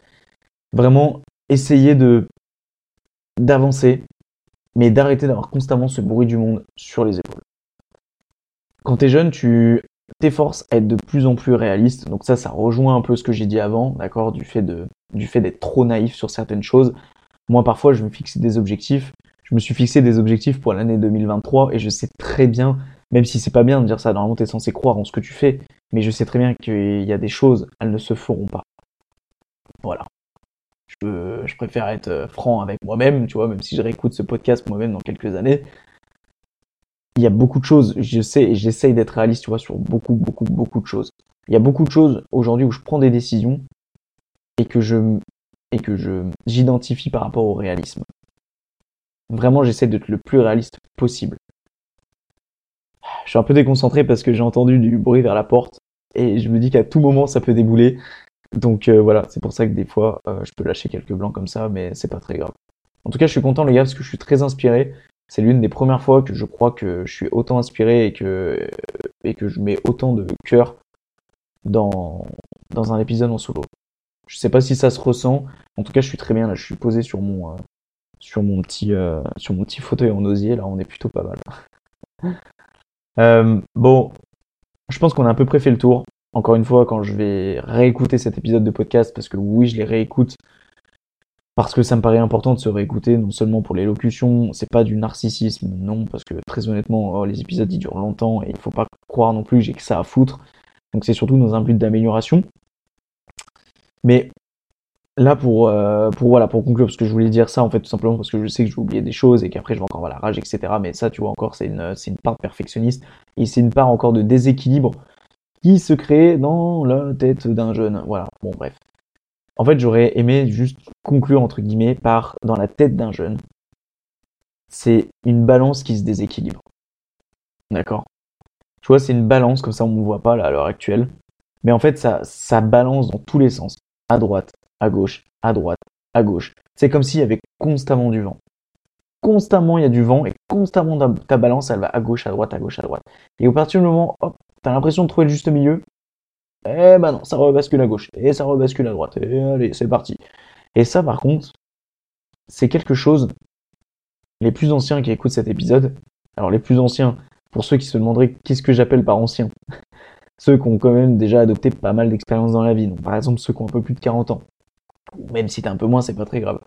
Vraiment, essayez de d'avancer, mais d'arrêter d'avoir constamment ce bruit du monde sur les épaules. Quand t'es jeune, tu t'efforces à être de plus en plus réaliste. Donc ça, ça rejoint un peu ce que j'ai dit avant, d'accord, du fait du fait d'être trop naïf sur certaines choses. Moi, parfois, je me fixe des objectifs. Je me suis fixé des objectifs pour l'année 2023 et je sais très bien même si c'est pas bien de dire ça, normalement t'es censé croire en ce que tu fais, mais je sais très bien qu'il y a des choses, elles ne se feront pas. Voilà. Je, je préfère être euh, franc avec moi-même, tu vois, même si je réécoute ce podcast moi-même dans quelques années. Il y a beaucoup de choses, je sais, et j'essaye d'être réaliste, tu vois, sur beaucoup, beaucoup, beaucoup de choses. Il y a beaucoup de choses aujourd'hui où je prends des décisions et que je et que je j'identifie par rapport au réalisme. Vraiment, j'essaie d'être le plus réaliste possible je suis un peu déconcentré parce que j'ai entendu du bruit vers la porte et je me dis qu'à tout moment ça peut débouler. Donc euh, voilà, c'est pour ça que des fois euh, je peux lâcher quelques blancs comme ça, mais c'est pas très grave. En tout cas, je suis content les gars parce que je suis très inspiré. C'est l'une des premières fois que je crois que je suis autant inspiré et que et que je mets autant de cœur dans dans un épisode en solo. Je sais pas si ça se ressent. En tout cas, je suis très bien là. Je suis posé sur mon euh, sur mon petit sur mon petit fauteuil en osier. Là, on est plutôt pas mal. Euh, bon, je pense qu'on a à peu près fait le tour. Encore une fois, quand je vais réécouter cet épisode de podcast, parce que oui, je les réécoute, parce que ça me paraît important de se réécouter, non seulement pour l'élocution, c'est pas du narcissisme, non, parce que très honnêtement, oh, les épisodes ils durent longtemps et il faut pas croire non plus j'ai que ça à foutre. Donc c'est surtout dans un but d'amélioration. Mais là pour euh, pour voilà pour conclure parce que je voulais dire ça en fait tout simplement parce que je sais que je vais oublier des choses et qu'après je vais encore avoir la rage etc mais ça tu vois encore c'est une c'est une part perfectionniste et c'est une part encore de déséquilibre qui se crée dans la tête d'un jeune. Voilà. Bon bref. En fait j'aurais aimé juste conclure entre guillemets par dans la tête d'un jeune c'est une balance qui se déséquilibre. D'accord? Tu vois c'est une balance comme ça on ne voit pas là à l'heure actuelle. Mais en fait ça ça balance dans tous les sens à droite à gauche, à droite, à gauche. C'est comme s'il y avait constamment du vent. Constamment, il y a du vent et constamment ta, balance, elle va à gauche, à droite, à gauche, à droite. Et au partir du moment, hop, t'as l'impression de trouver le juste milieu, eh ben non, ça rebascule à gauche et ça rebascule à droite. Et allez, c'est parti. Et ça, par contre, c'est quelque chose. Les plus anciens qui écoutent cet épisode, alors les plus anciens, pour ceux qui se demanderaient qu'est-ce que j'appelle par ancien, ceux qui ont quand même déjà adopté pas mal d'expérience dans la vie, donc par exemple ceux qui ont un peu plus de 40 ans, même si t'es un peu moins, c'est pas très grave.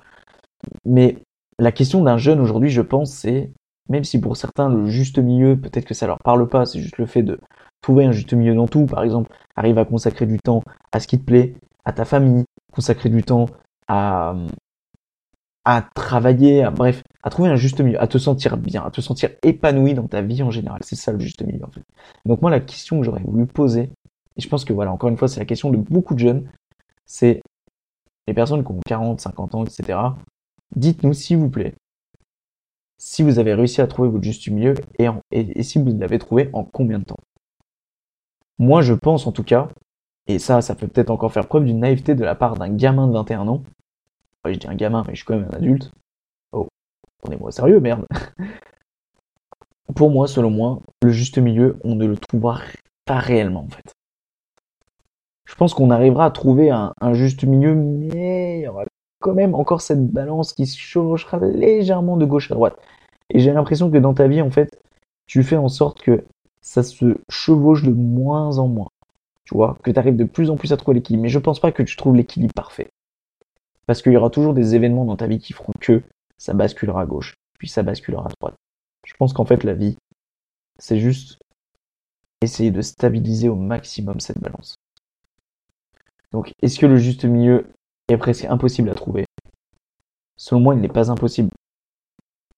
Mais la question d'un jeune aujourd'hui, je pense, c'est, même si pour certains le juste milieu, peut-être que ça leur parle pas, c'est juste le fait de trouver un juste milieu dans tout, par exemple, arrive à consacrer du temps à ce qui te plaît, à ta famille, consacrer du temps à, à travailler, à, bref, à trouver un juste milieu, à te sentir bien, à te sentir épanoui dans ta vie en général. C'est ça le juste milieu en fait. Donc moi la question que j'aurais voulu poser, et je pense que voilà, encore une fois, c'est la question de beaucoup de jeunes, c'est les personnes qui ont 40, 50 ans, etc. Dites-nous s'il vous plaît si vous avez réussi à trouver votre juste milieu et, si vous l'avez trouvé en combien de temps? Moi je pense en tout cas, et ça, ça peut peut-être encore faire preuve d'une naïveté de la part d'un gamin de 21 ans, je dis un gamin, mais je suis quand même un adulte. Oh, prenez-moi sérieux, merde. Pour moi, selon moi, le juste milieu, on ne le trouvera pas réellement, en fait. Je pense qu'on arrivera à trouver un, juste milieu, mais il y aura quand même encore cette balance qui se chevauchera légèrement de gauche à droite. Et j'ai l'impression que dans ta vie, en fait, tu fais en sorte que ça se chevauche de moins en moins. Tu vois, que tu arrives de plus en plus à trouver l'équilibre. Mais je pense pas que tu trouves l'équilibre parfait. Parce qu'il y aura toujours des événements dans ta vie qui feront que ça basculera à gauche, puis ça basculera à droite. Je pense qu'en fait, la vie, c'est juste essayer de stabiliser au maximum cette balance. Donc, est-ce que le juste milieu est presque impossible à trouver? Selon moi, il n'est pas impossible,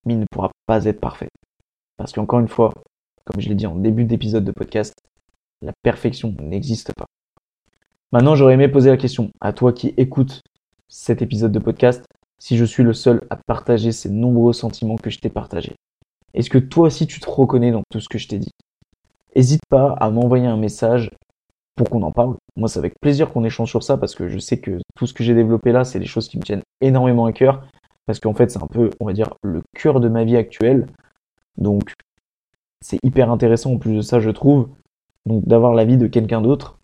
mais il ne pourra pas être parfait. Parce qu'encore une fois, comme je l'ai dit en début d'épisode de podcast, la perfection n'existe pas. Maintenant, j'aurais aimé poser la question à toi qui écoutes cet épisode de podcast si je suis le seul à partager ces nombreux sentiments que je t'ai partagés. Est-ce que toi aussi tu te reconnais dans tout ce que je t'ai dit? N'hésite pas à m'envoyer un message pour qu'on en parle. Moi, c'est avec plaisir qu'on échange sur ça parce que je sais que tout ce que j'ai développé là, c'est des choses qui me tiennent énormément à cœur parce qu'en fait, c'est un peu, on va dire, le cœur de ma vie actuelle. Donc, c'est hyper intéressant en plus de ça, je trouve. Donc, d'avoir l'avis de quelqu'un d'autre,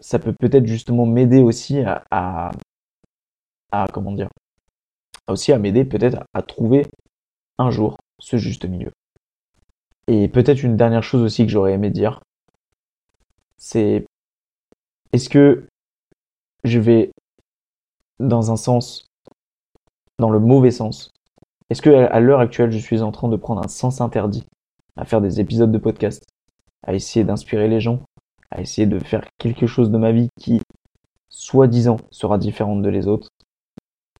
ça peut peut-être justement m'aider aussi à, à comment dire, aussi à m'aider peut-être à trouver un jour ce juste milieu. Et peut-être une dernière chose aussi que j'aurais aimé dire, c'est est-ce que je vais dans un sens, dans le mauvais sens Est-ce que à l'heure actuelle, je suis en train de prendre un sens interdit à faire des épisodes de podcast, à essayer d'inspirer les gens, à essayer de faire quelque chose de ma vie qui, soi-disant, sera différente de les autres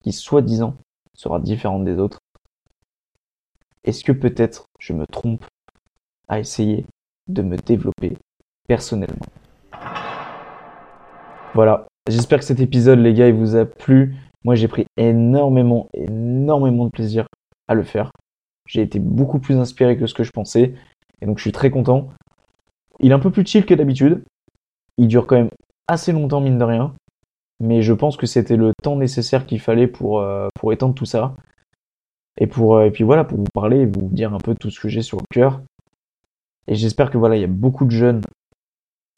qui soi-disant sera différente des autres? Est-ce que peut-être je me trompe à essayer de me développer personnellement Voilà, j'espère que cet épisode les gars il vous a plu. Moi j'ai pris énormément, énormément de plaisir à le faire. J'ai été beaucoup plus inspiré que ce que je pensais et donc je suis très content. Il est un peu plus chill que d'habitude. Il dure quand même assez longtemps mine de rien mais je pense que c'était le temps nécessaire qu'il fallait pour, euh, étendre tout ça. Et, pour, euh, et puis voilà, pour vous parler et vous dire un peu tout ce que j'ai sur le cœur. Et j'espère que voilà, il y a beaucoup de jeunes.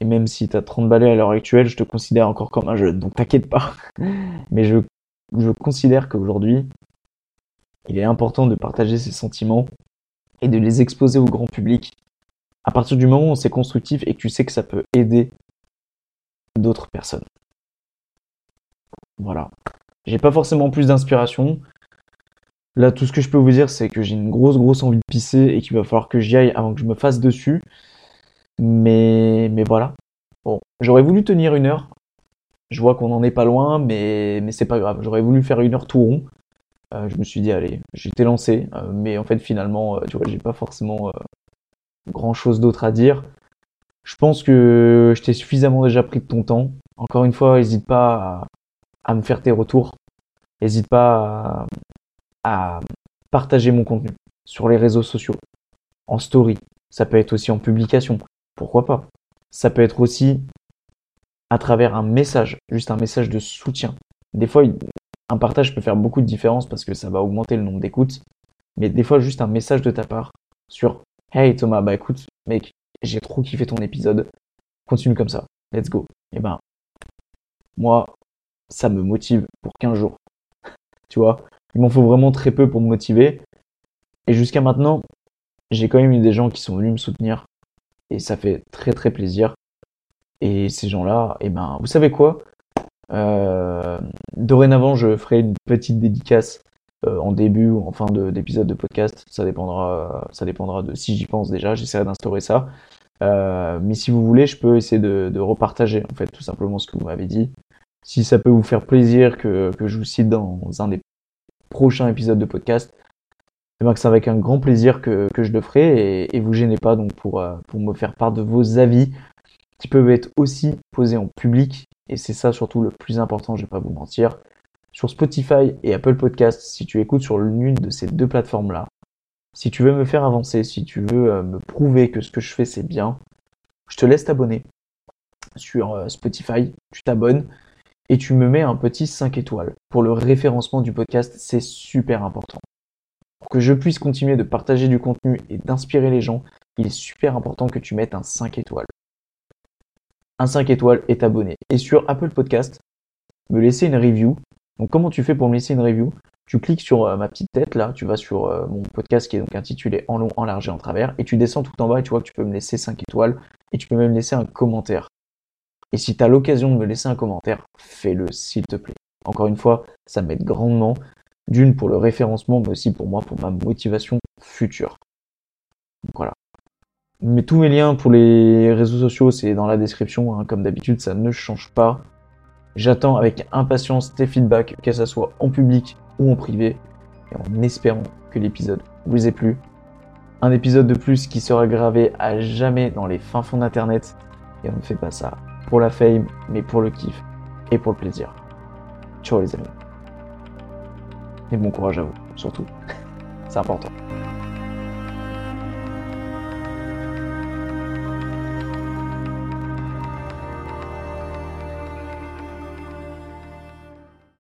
Et même si tu as 30 balais à l'heure actuelle, je te considère encore comme un jeune, donc t'inquiète pas. Mais je, considère qu'aujourd'hui, il est important de partager ses sentiments et de les exposer au grand public. À partir du moment où c'est constructif et que tu sais que ça peut aider d'autres personnes. Voilà. J'ai pas forcément plus d'inspiration. Là, tout ce que je peux vous dire, c'est que j'ai une grosse, grosse envie de pisser et qu'il va falloir que j'y aille avant que je me fasse dessus. Mais, mais voilà. Bon, j'aurais voulu tenir une heure. Je vois qu'on n'en est pas loin, mais, mais c'est pas grave. J'aurais voulu faire une heure tout rond. Euh, je me suis dit, allez, j'étais lancé, euh, mais en fait, finalement, euh, tu vois, j'ai pas forcément grand chose d'autre à dire. Je pense que je t'ai suffisamment déjà pris de ton temps. Encore une fois, n'hésite pas à, me faire tes retours. N'hésite pas à, partager mon contenu sur les réseaux sociaux, en story. Ça peut être aussi en publication. Pourquoi pas Ça peut être aussi à travers un message, juste un message de soutien. Des fois, un partage peut faire beaucoup de différence parce que ça va augmenter le nombre d'écoutes. Mais des fois, juste un message de ta part sur Hey Thomas, bah écoute, mec, j'ai trop kiffé ton épisode. Continue comme ça. Let's go. Et eh ben, moi, ça me motive pour 15 jours. tu vois, il m'en faut vraiment très peu pour me motiver. Et jusqu'à maintenant, j'ai quand même eu des gens qui sont venus me soutenir. Et ça fait très très plaisir. Et ces gens-là, eh ben, vous savez quoi? Euh, Dorénavant, je ferai une petite dédicace euh, en début ou en fin d'épisode de, podcast. Ça dépendra, ça dépendra de si j'y pense déjà. J'essaierai d'instaurer ça. Euh, mais si vous voulez, je peux essayer de, repartager en fait tout simplement ce que vous m'avez dit. Si ça peut vous faire plaisir que, je vous cite dans un des prochains épisodes de podcast, eh ben, c'est avec un grand plaisir que, je le ferai et, vous gênez pas donc pour, euh, pour me faire part de vos avis qui peuvent être aussi posés en public et c'est ça surtout le plus important, je vais pas vous mentir. Sur Spotify et Apple Podcast, si tu écoutes sur l'une de ces deux plateformes là, si tu veux me faire avancer, si tu veux euh, me prouver que ce que je fais c'est bien, je te laisse t'abonner sur euh, Spotify, tu t'abonnes et tu me mets un petit 5 étoiles. Pour le référencement du podcast, c'est super important. Pour que je puisse continuer de partager du contenu et d'inspirer les gens, il est super important que tu mettes un 5 étoiles. Un 5 étoiles et t'abonner. Et sur Apple Podcast, me laisser une review. Donc comment tu fais pour me laisser une review? Tu cliques sur euh, ma petite tête là, tu vas sur euh, mon podcast qui est donc intitulé En long, en large et en travers, et tu descends tout en bas et tu vois que tu peux me laisser 5 étoiles et tu peux même laisser un commentaire. Et si tu as l'occasion de me laisser un commentaire, fais-le s'il te plaît. Encore une fois, ça m'aide grandement, d'une pour le référencement, mais aussi pour moi, pour ma motivation future. Voilà. Mais tous mes liens pour les réseaux sociaux, c'est dans la description, hein. comme d'habitude, ça ne change pas. J'attends avec impatience tes feedbacks, que ce soit en public ou en privé, et en espérant que l'épisode vous ait plu. Un épisode de plus qui sera gravé à jamais dans les fins fonds d'internet, et on ne fait pas ça pour la fame, mais pour le kiff et pour le plaisir. Ciao les amis. Et bon courage à vous, surtout. C'est important.